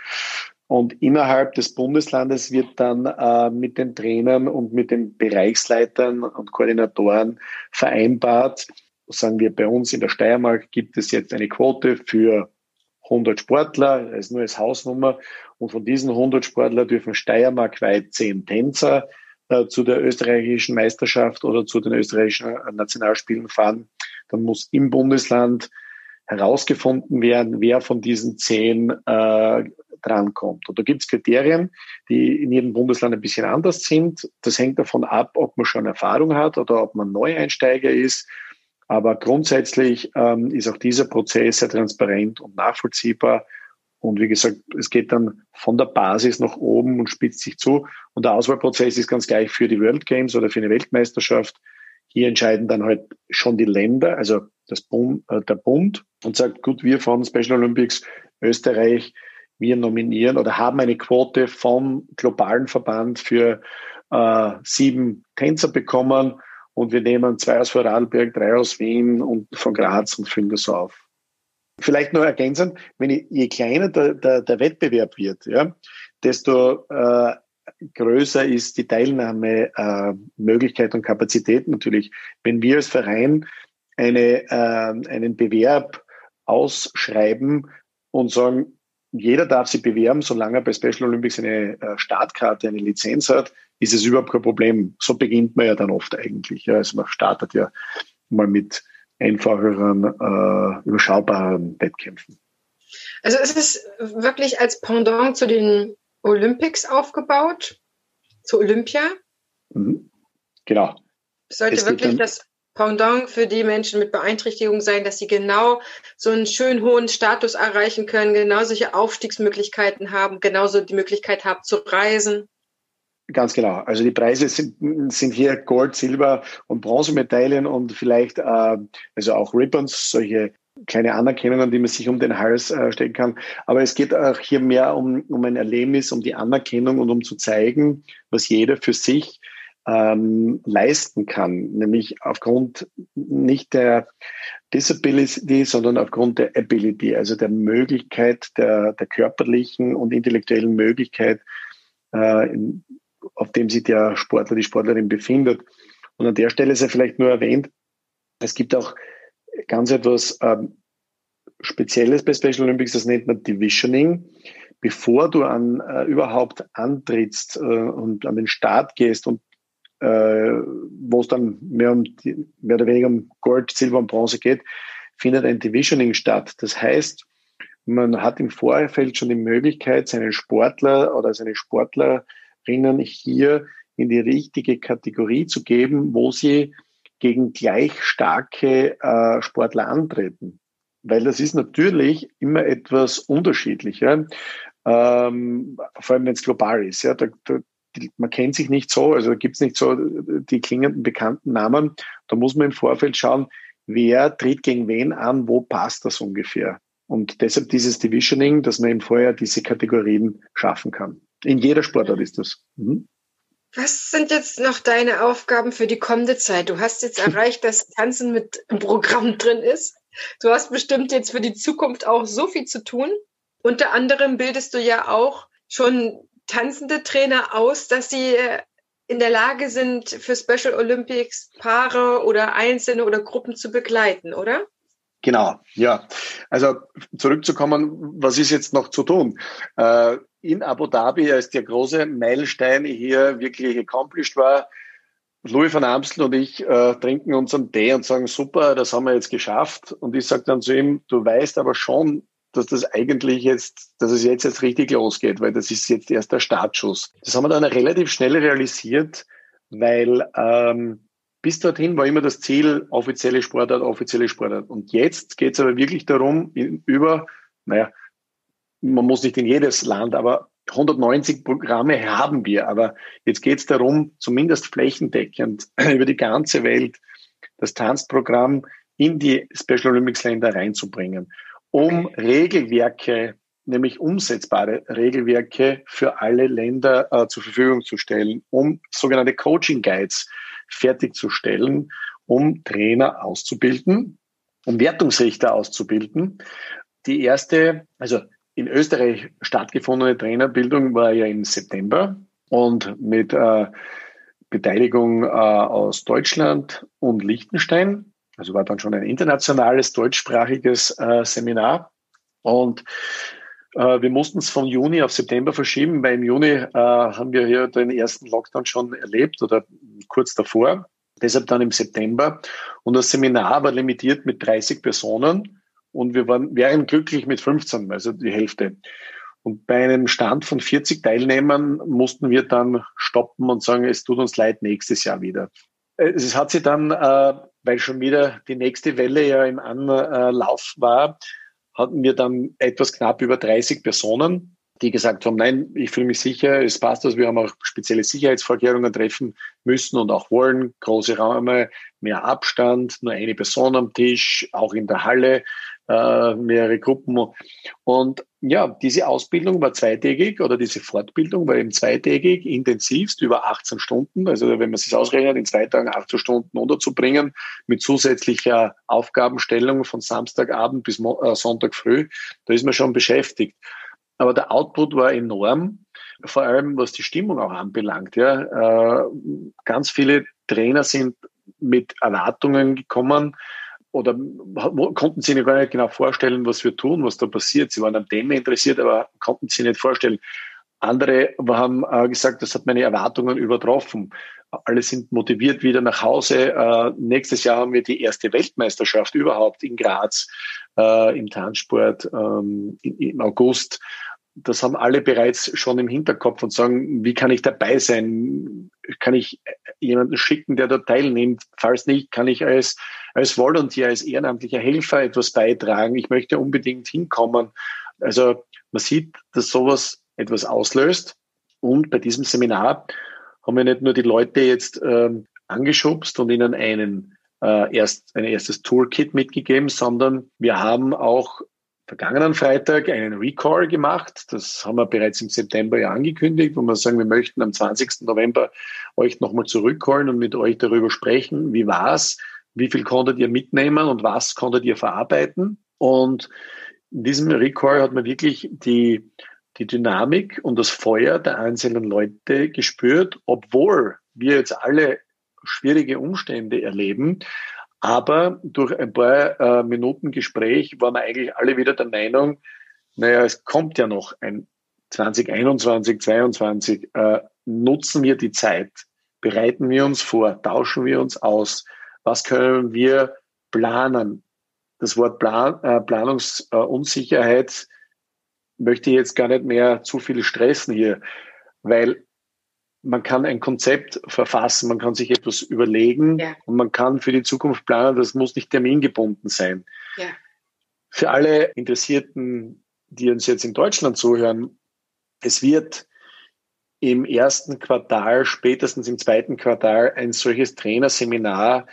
Und innerhalb des Bundeslandes wird dann äh, mit den Trainern und mit den Bereichsleitern und Koordinatoren vereinbart, sagen wir bei uns in der Steiermark gibt es jetzt eine Quote für 100 Sportler, das ist nur als Hausnummer. Und von diesen 100 Sportler dürfen steiermarkweit 10 Tänzer äh, zu der österreichischen Meisterschaft oder zu den österreichischen Nationalspielen fahren. Dann muss im Bundesland herausgefunden werden, wer von diesen 10 äh, drankommt. Und da gibt es Kriterien, die in jedem Bundesland ein bisschen anders sind. Das hängt davon ab, ob man schon Erfahrung hat oder ob man Neueinsteiger ist. Aber grundsätzlich ähm, ist auch dieser Prozess sehr transparent und nachvollziehbar und wie gesagt, es geht dann von der Basis nach oben und spitzt sich zu. Und der Auswahlprozess ist ganz gleich für die World Games oder für eine Weltmeisterschaft. Hier entscheiden dann halt schon die Länder, also das Bund, äh, der Bund und sagt, gut, wir von Special Olympics Österreich, wir nominieren oder haben eine Quote vom globalen Verband für äh, sieben Tänzer bekommen und wir nehmen zwei aus Vorarlberg, drei aus Wien und von Graz und füllen das auf. Vielleicht noch ergänzend, wenn ich, je kleiner der, der, der Wettbewerb wird, ja, desto äh, größer ist die Teilnahmemöglichkeit äh, und Kapazität natürlich. Wenn wir als Verein eine, äh, einen Bewerb ausschreiben und sagen, jeder darf sich bewerben, solange er bei Special Olympics eine äh, Startkarte, eine Lizenz hat, ist es überhaupt kein Problem. So beginnt man ja dann oft eigentlich. Also man startet ja mal mit einfacheren, äh, überschaubaren Wettkämpfen. Also es ist wirklich als Pendant zu den Olympics aufgebaut, zu Olympia. Mhm. Genau. sollte wirklich das Pendant für die Menschen mit Beeinträchtigung sein, dass sie genau so einen schön hohen Status erreichen können, genau solche Aufstiegsmöglichkeiten haben, genauso die Möglichkeit haben zu reisen. Ganz genau. Also die Preise sind, sind hier Gold, Silber und Bronzemedaillen und vielleicht äh, also auch Ribbons, solche kleine Anerkennungen, die man sich um den Hals äh, stecken kann. Aber es geht auch hier mehr um, um ein Erlebnis, um die Anerkennung und um zu zeigen, was jeder für sich ähm, leisten kann, nämlich aufgrund nicht der Disability, sondern aufgrund der Ability, also der Möglichkeit, der, der körperlichen und intellektuellen Möglichkeit, äh, auf dem sich der Sportler, die Sportlerin befindet. Und an der Stelle sei vielleicht nur erwähnt, es gibt auch ganz etwas ähm, Spezielles bei Special Olympics, das nennt man Divisioning. Bevor du an, äh, überhaupt antrittst äh, und an den Start gehst und äh, wo es dann mehr, um mehr oder weniger um Gold, Silber und Bronze geht, findet ein Divisioning statt. Das heißt, man hat im Vorfeld schon die Möglichkeit, seinen Sportler oder seine Sportler Rinnen hier in die richtige Kategorie zu geben, wo sie gegen gleich starke äh, Sportler antreten. Weil das ist natürlich immer etwas unterschiedlicher, ähm, vor allem wenn es global ist. Ja, da, da, man kennt sich nicht so, also gibt es nicht so die klingenden bekannten Namen. Da muss man im Vorfeld schauen, wer tritt gegen wen an, wo passt das ungefähr. Und deshalb dieses Divisioning, dass man im Vorjahr diese Kategorien schaffen kann. In jeder Sportart ist das. Mhm. Was sind jetzt noch deine Aufgaben für die kommende Zeit? Du hast jetzt erreicht, dass Tanzen mit im Programm drin ist. Du hast bestimmt jetzt für die Zukunft auch so viel zu tun. Unter anderem bildest du ja auch schon tanzende Trainer aus, dass sie äh, in der Lage sind, für Special Olympics Paare oder Einzelne oder Gruppen zu begleiten, oder? Genau, ja. Also zurückzukommen, was ist jetzt noch zu tun? Äh, in Abu Dhabi, als der große Meilenstein hier wirklich accomplished war, Louis van Amstel und ich äh, trinken unseren Tee und sagen, super, das haben wir jetzt geschafft. Und ich sage dann zu ihm, du weißt aber schon, dass das eigentlich jetzt, dass es jetzt jetzt richtig losgeht, weil das ist jetzt erst der Startschuss. Das haben wir dann relativ schnell realisiert, weil ähm, bis dorthin war immer das Ziel, offizielle Sportart, offizielle Sportart. Und jetzt geht es aber wirklich darum, über, naja, man muss nicht in jedes Land, aber 190 Programme haben wir. Aber jetzt geht es darum, zumindest flächendeckend über die ganze Welt das Tanzprogramm in die Special Olympics Länder reinzubringen, um Regelwerke, nämlich umsetzbare Regelwerke für alle Länder äh, zur Verfügung zu stellen, um sogenannte Coaching Guides fertigzustellen, um Trainer auszubilden, um Wertungsrichter auszubilden. Die erste, also in Österreich stattgefundene Trainerbildung war ja im September und mit äh, Beteiligung äh, aus Deutschland und Liechtenstein. Also war dann schon ein internationales deutschsprachiges äh, Seminar. Und äh, wir mussten es von Juni auf September verschieben, weil im Juni äh, haben wir hier den ersten Lockdown schon erlebt oder kurz davor. Deshalb dann im September. Und das Seminar war limitiert mit 30 Personen und wir waren, wären glücklich mit 15, also die Hälfte. Und bei einem Stand von 40 Teilnehmern mussten wir dann stoppen und sagen, es tut uns leid, nächstes Jahr wieder. Es hat sich dann, äh, weil schon wieder die nächste Welle ja im Anlauf war, hatten wir dann etwas knapp über 30 Personen, die gesagt haben, nein, ich fühle mich sicher, es passt das, wir haben auch spezielle Sicherheitsvorkehrungen treffen müssen und auch wollen, große Räume, mehr Abstand, nur eine Person am Tisch, auch in der Halle äh, mehrere Gruppen. Und ja, diese Ausbildung war zweitägig oder diese Fortbildung war eben zweitägig, intensivst über 18 Stunden. Also wenn man sich ausrechnet, in zwei Tagen 18 Stunden unterzubringen mit zusätzlicher Aufgabenstellung von Samstagabend bis äh, Sonntag früh, da ist man schon beschäftigt. Aber der Output war enorm, vor allem was die Stimmung auch anbelangt. Ja, äh, ganz viele Trainer sind mit Erwartungen gekommen, oder konnten sich gar nicht genau vorstellen, was wir tun, was da passiert. Sie waren am Thema interessiert, aber konnten sich nicht vorstellen. Andere haben äh, gesagt, das hat meine Erwartungen übertroffen. Alle sind motiviert wieder nach Hause. Äh, nächstes Jahr haben wir die erste Weltmeisterschaft überhaupt in Graz äh, im Tanzsport ähm, im August das haben alle bereits schon im Hinterkopf und sagen, wie kann ich dabei sein? Kann ich jemanden schicken, der da teilnimmt? Falls nicht, kann ich als, als Volunteer, als ehrenamtlicher Helfer etwas beitragen? Ich möchte unbedingt hinkommen. Also man sieht, dass sowas etwas auslöst. Und bei diesem Seminar haben wir nicht nur die Leute jetzt ähm, angeschubst und ihnen einen äh, erst ein erstes Toolkit mitgegeben, sondern wir haben auch vergangenen Freitag einen Recall gemacht. Das haben wir bereits im September ja angekündigt, wo wir sagen, wir möchten am 20. November euch nochmal zurückholen und mit euch darüber sprechen, wie war's, wie viel konntet ihr mitnehmen und was konntet ihr verarbeiten. Und in diesem Recall hat man wirklich die, die Dynamik und das Feuer der einzelnen Leute gespürt, obwohl wir jetzt alle schwierige Umstände erleben, aber durch ein paar äh, Minuten Gespräch waren wir eigentlich alle wieder der Meinung, naja, es kommt ja noch ein 2021, 2022. Äh, nutzen wir die Zeit, bereiten wir uns vor, tauschen wir uns aus, was können wir planen. Das Wort Plan, äh, Planungsunsicherheit möchte ich jetzt gar nicht mehr zu viel stressen hier, weil man kann ein Konzept verfassen, man kann sich etwas überlegen ja. und man kann für die Zukunft planen, das muss nicht termingebunden sein. Ja. Für alle Interessierten, die uns jetzt in Deutschland zuhören, es wird im ersten Quartal, spätestens im zweiten Quartal, ein solches Trainerseminar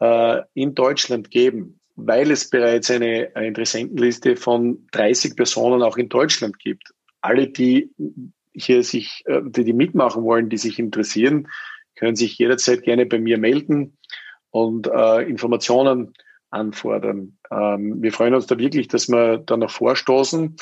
äh, in Deutschland geben, weil es bereits eine, eine Interessentenliste von 30 Personen auch in Deutschland gibt. Alle, die hier sich, äh, die, die mitmachen wollen, die sich interessieren, können sich jederzeit gerne bei mir melden und äh, Informationen anfordern. Ähm, wir freuen uns da wirklich, dass wir da noch vorstoßen.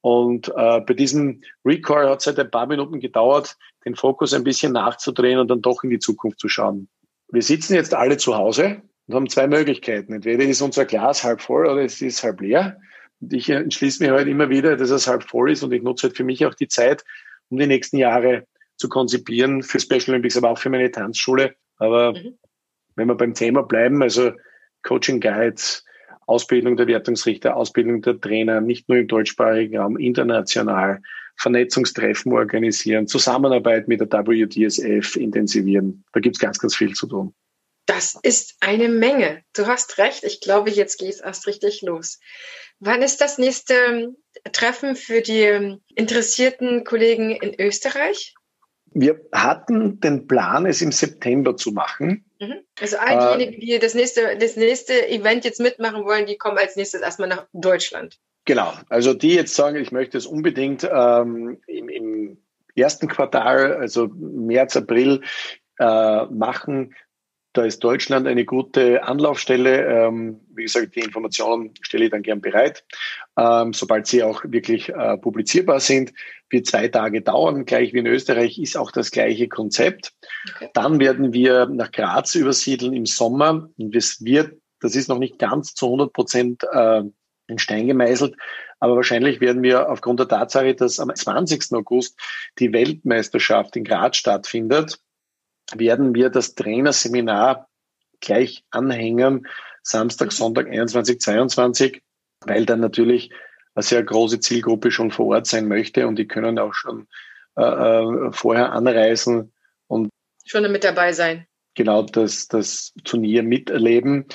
Und äh, bei diesem Recall hat es halt ein paar Minuten gedauert, den Fokus ein bisschen nachzudrehen und dann doch in die Zukunft zu schauen. Wir sitzen jetzt alle zu Hause und haben zwei Möglichkeiten. Entweder ist unser Glas halb voll oder es ist halb leer. Und ich entschließe mich halt immer wieder, dass es halb voll ist und ich nutze halt für mich auch die Zeit, um die nächsten Jahre zu konzipieren für Special Olympics, aber auch für meine Tanzschule. Aber mhm. wenn wir beim Thema bleiben, also Coaching Guides, Ausbildung der Wertungsrichter, Ausbildung der Trainer, nicht nur im deutschsprachigen Raum, international, Vernetzungstreffen organisieren, Zusammenarbeit mit der WDSF intensivieren. Da gibt es ganz, ganz viel zu tun. Das ist eine Menge. Du hast recht. Ich glaube, jetzt geht es erst richtig los. Wann ist das nächste ähm, Treffen für die ähm, interessierten Kollegen in Österreich? Wir hatten den Plan, es im September zu machen. Mhm. Also all diejenigen, die das nächste, das nächste Event jetzt mitmachen wollen, die kommen als nächstes erstmal nach Deutschland. Genau. Also die jetzt sagen, ich möchte es unbedingt ähm, im, im ersten Quartal, also März, April, äh, machen, da ist Deutschland eine gute Anlaufstelle. Ähm, wie gesagt, die Informationen stelle ich dann gern bereit, ähm, sobald sie auch wirklich äh, publizierbar sind. Wird zwei Tage dauern, gleich wie in Österreich ist auch das gleiche Konzept. Okay. Dann werden wir nach Graz übersiedeln im Sommer und es wird, das ist noch nicht ganz zu 100 Prozent äh, in Stein gemeißelt, aber wahrscheinlich werden wir aufgrund der Tatsache, dass am 20. August die Weltmeisterschaft in Graz stattfindet, werden wir das Trainerseminar gleich anhängen, Samstag, mhm. Sonntag 21, 22, weil dann natürlich eine sehr große Zielgruppe schon vor Ort sein möchte und die können auch schon äh, äh vorher anreisen und schon mit dabei sein. Genau das, das Turnier miterleben.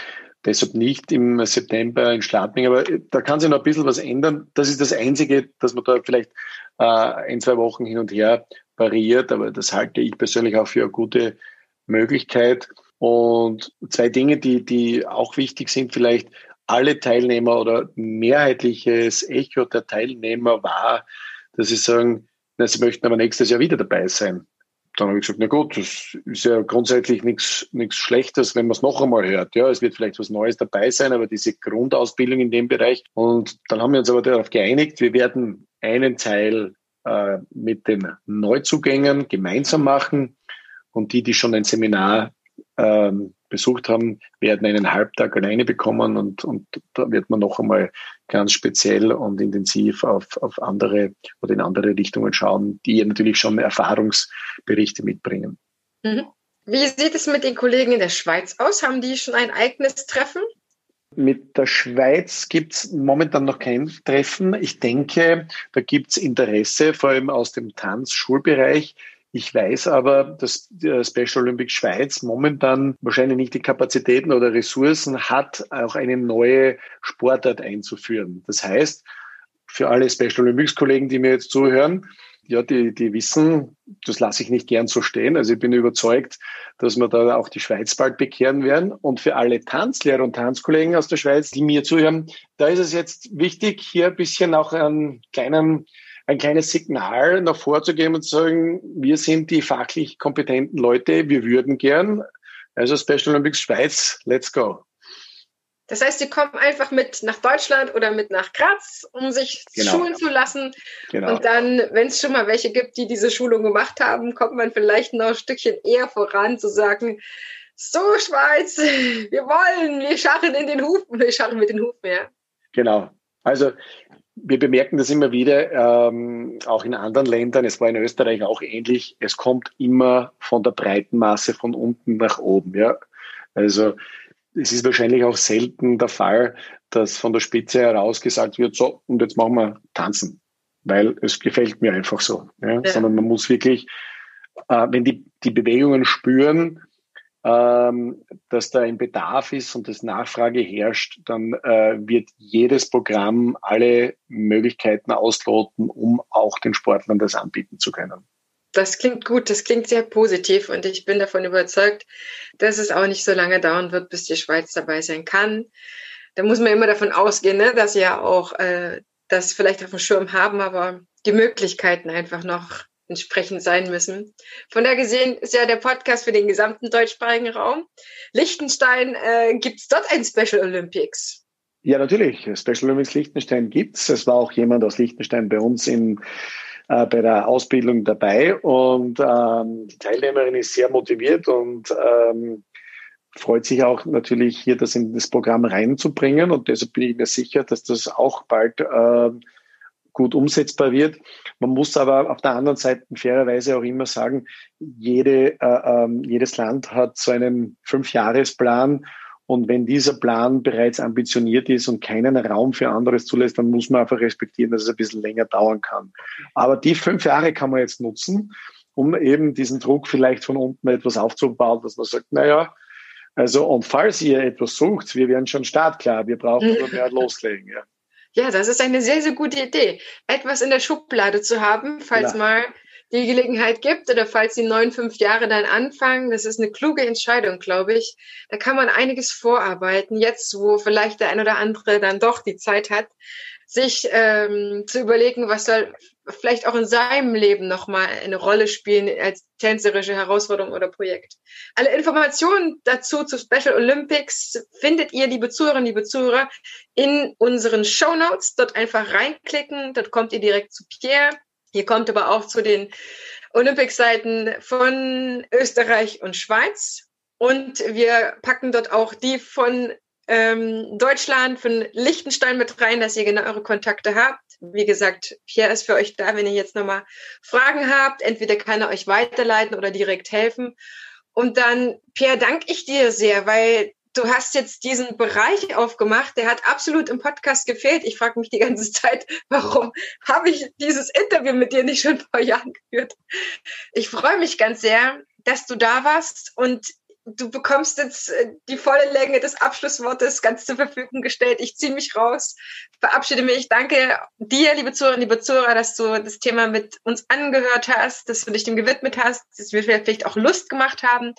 Deshalb nicht im September in Schladming, aber da kann sich noch ein bisschen was ändern. Das ist das Einzige, dass man da vielleicht äh, ein, zwei Wochen hin und her variiert, aber das halte ich persönlich auch für eine gute Möglichkeit. Und zwei Dinge, die, die auch wichtig sind, vielleicht alle Teilnehmer oder mehrheitliches Echo der Teilnehmer war, dass sie sagen, na, sie möchten aber nächstes Jahr wieder dabei sein. Dann habe ich gesagt, na gut, das ist ja grundsätzlich nichts, nichts Schlechtes, wenn man es noch einmal hört. Ja, es wird vielleicht was Neues dabei sein, aber diese Grundausbildung in dem Bereich. Und dann haben wir uns aber darauf geeinigt, wir werden einen Teil äh, mit den Neuzugängen gemeinsam machen. Und die, die schon ein Seminar ähm, besucht haben, werden einen Halbtag alleine bekommen und, und da wird man noch einmal ganz speziell und intensiv auf, auf andere oder in andere Richtungen schauen, die natürlich schon Erfahrungsberichte mitbringen. Mhm. Wie sieht es mit den Kollegen in der Schweiz aus? Haben die schon ein eigenes Treffen? Mit der Schweiz gibt es momentan noch kein Treffen. Ich denke, da gibt es Interesse, vor allem aus dem Tanzschulbereich. Ich weiß aber, dass Special Olympics Schweiz momentan wahrscheinlich nicht die Kapazitäten oder Ressourcen hat, auch eine neue Sportart einzuführen. Das heißt, für alle Special Olympics Kollegen, die mir jetzt zuhören, ja, die, die wissen, das lasse ich nicht gern so stehen. Also ich bin überzeugt, dass wir da auch die Schweiz bald bekehren werden. Und für alle Tanzlehrer und Tanzkollegen aus der Schweiz, die mir zuhören, da ist es jetzt wichtig, hier ein bisschen auch einen kleinen, ein kleines Signal nach vorzugeben und zu sagen, wir sind die fachlich kompetenten Leute, wir würden gern. Also Special Olympics Schweiz, let's go. Das heißt, die kommen einfach mit nach Deutschland oder mit nach Graz, um sich genau. schulen zu lassen. Genau. Und dann, wenn es schon mal welche gibt, die diese Schulung gemacht haben, kommt man vielleicht noch ein Stückchen eher voran zu sagen, so Schweiz, wir wollen, wir scharren in den Hufen, wir scharren mit den Hufen, ja. Genau. Also wir bemerken das immer wieder, ähm, auch in anderen Ländern, es war in Österreich auch ähnlich, es kommt immer von der breiten Masse von unten nach oben. Ja? Also es ist wahrscheinlich auch selten der Fall, dass von der Spitze heraus gesagt wird, so, und jetzt machen wir tanzen, weil es gefällt mir einfach so. Ja? Ja. Sondern man muss wirklich, äh, wenn die, die Bewegungen spüren, dass da ein Bedarf ist und das Nachfrage herrscht, dann äh, wird jedes Programm alle Möglichkeiten ausloten, um auch den Sportlern das anbieten zu können das klingt gut, das klingt sehr positiv und ich bin davon überzeugt, dass es auch nicht so lange dauern wird, bis die Schweiz dabei sein kann. Da muss man immer davon ausgehen, ne, dass sie ja auch äh, das vielleicht auf dem Schirm haben, aber die Möglichkeiten einfach noch entsprechend sein müssen. Von da gesehen ist ja der Podcast für den gesamten deutschsprachigen Raum. Liechtenstein, äh, gibt es dort ein Special Olympics? Ja, natürlich. Special Olympics Liechtenstein gibt's. Es war auch jemand aus Liechtenstein bei uns in äh, bei der Ausbildung dabei und ähm, die Teilnehmerin ist sehr motiviert und ähm, freut sich auch natürlich hier das in das Programm reinzubringen und deshalb bin ich mir sicher, dass das auch bald äh, gut umsetzbar wird. Man muss aber auf der anderen Seite fairerweise auch immer sagen, jede, äh, äh, jedes Land hat so einen Fünfjahresplan und wenn dieser Plan bereits ambitioniert ist und keinen Raum für anderes zulässt, dann muss man einfach respektieren, dass es ein bisschen länger dauern kann. Aber die fünf Jahre kann man jetzt nutzen, um eben diesen Druck vielleicht von unten etwas aufzubauen, dass man sagt, naja, Also, und falls ihr etwas sucht, wir werden schon startklar. Wir brauchen nur mehr loslegen. Ja. Ja, das ist eine sehr, sehr gute Idee. Etwas in der Schublade zu haben, falls ja. mal die Gelegenheit gibt oder falls die neun, fünf Jahre dann anfangen. Das ist eine kluge Entscheidung, glaube ich. Da kann man einiges vorarbeiten. Jetzt, wo vielleicht der ein oder andere dann doch die Zeit hat, sich ähm, zu überlegen, was soll vielleicht auch in seinem Leben nochmal eine Rolle spielen als tänzerische Herausforderung oder Projekt. Alle Informationen dazu zu Special Olympics findet ihr, liebe Zuhörerinnen, liebe Zuhörer, in unseren Show Notes. Dort einfach reinklicken, dort kommt ihr direkt zu Pierre. Ihr kommt aber auch zu den Olympic-Seiten von Österreich und Schweiz. Und wir packen dort auch die von ähm, Deutschland, von Liechtenstein mit rein, dass ihr genau eure Kontakte habt. Wie gesagt, Pierre ist für euch da, wenn ihr jetzt nochmal Fragen habt. Entweder kann er euch weiterleiten oder direkt helfen. Und dann, Pierre, danke ich dir sehr, weil du hast jetzt diesen Bereich aufgemacht, der hat absolut im Podcast gefehlt. Ich frage mich die ganze Zeit, warum habe ich dieses Interview mit dir nicht schon vor Jahren geführt? Ich freue mich ganz sehr, dass du da warst und du bekommst jetzt äh, die volle Länge des Abschlusswortes ganz zur Verfügung gestellt. Ich ziehe mich raus, verabschiede mich. Danke dir, liebe Zuhörerinnen, liebe Zuhörer, dass du das Thema mit uns angehört hast, dass du dich dem gewidmet hast, dass wir vielleicht auch Lust gemacht haben,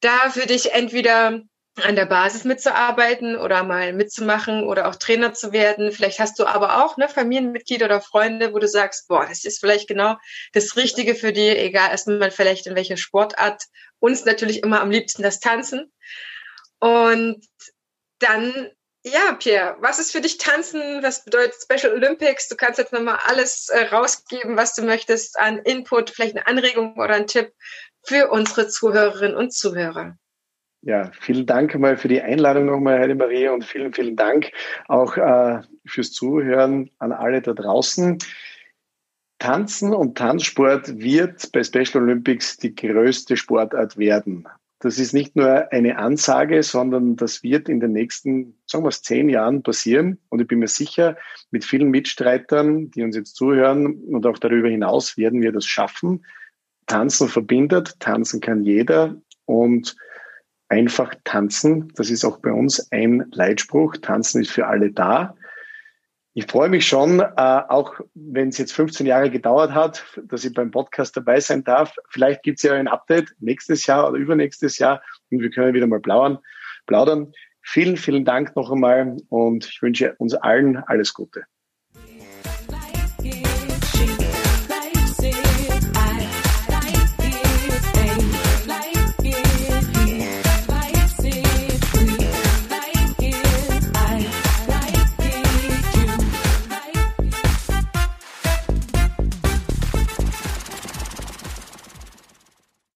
da für dich entweder an der Basis mitzuarbeiten oder mal mitzumachen oder auch Trainer zu werden. Vielleicht hast du aber auch ne, Familienmitglieder oder Freunde, wo du sagst, boah, das ist vielleicht genau das Richtige für die, egal erstmal vielleicht in welcher Sportart. Uns natürlich immer am liebsten das Tanzen. Und dann, ja, Pierre, was ist für dich Tanzen? Was bedeutet Special Olympics? Du kannst jetzt nochmal alles äh, rausgeben, was du möchtest an Input, vielleicht eine Anregung oder ein Tipp für unsere Zuhörerinnen und Zuhörer. Ja, vielen Dank einmal für die Einladung nochmal, Heide Marie, und vielen, vielen Dank auch äh, fürs Zuhören an alle da draußen. Tanzen und Tanzsport wird bei Special Olympics die größte Sportart werden. Das ist nicht nur eine Ansage, sondern das wird in den nächsten, sagen wir es, zehn Jahren passieren. Und ich bin mir sicher, mit vielen Mitstreitern, die uns jetzt zuhören und auch darüber hinaus werden wir das schaffen. Tanzen verbindet, tanzen kann jeder und einfach tanzen. Das ist auch bei uns ein Leitspruch. Tanzen ist für alle da. Ich freue mich schon, äh, auch wenn es jetzt 15 Jahre gedauert hat, dass ich beim Podcast dabei sein darf. Vielleicht gibt es ja ein Update nächstes Jahr oder übernächstes Jahr und wir können wieder mal plaudern. plaudern. Vielen, vielen Dank noch einmal und ich wünsche uns allen alles Gute.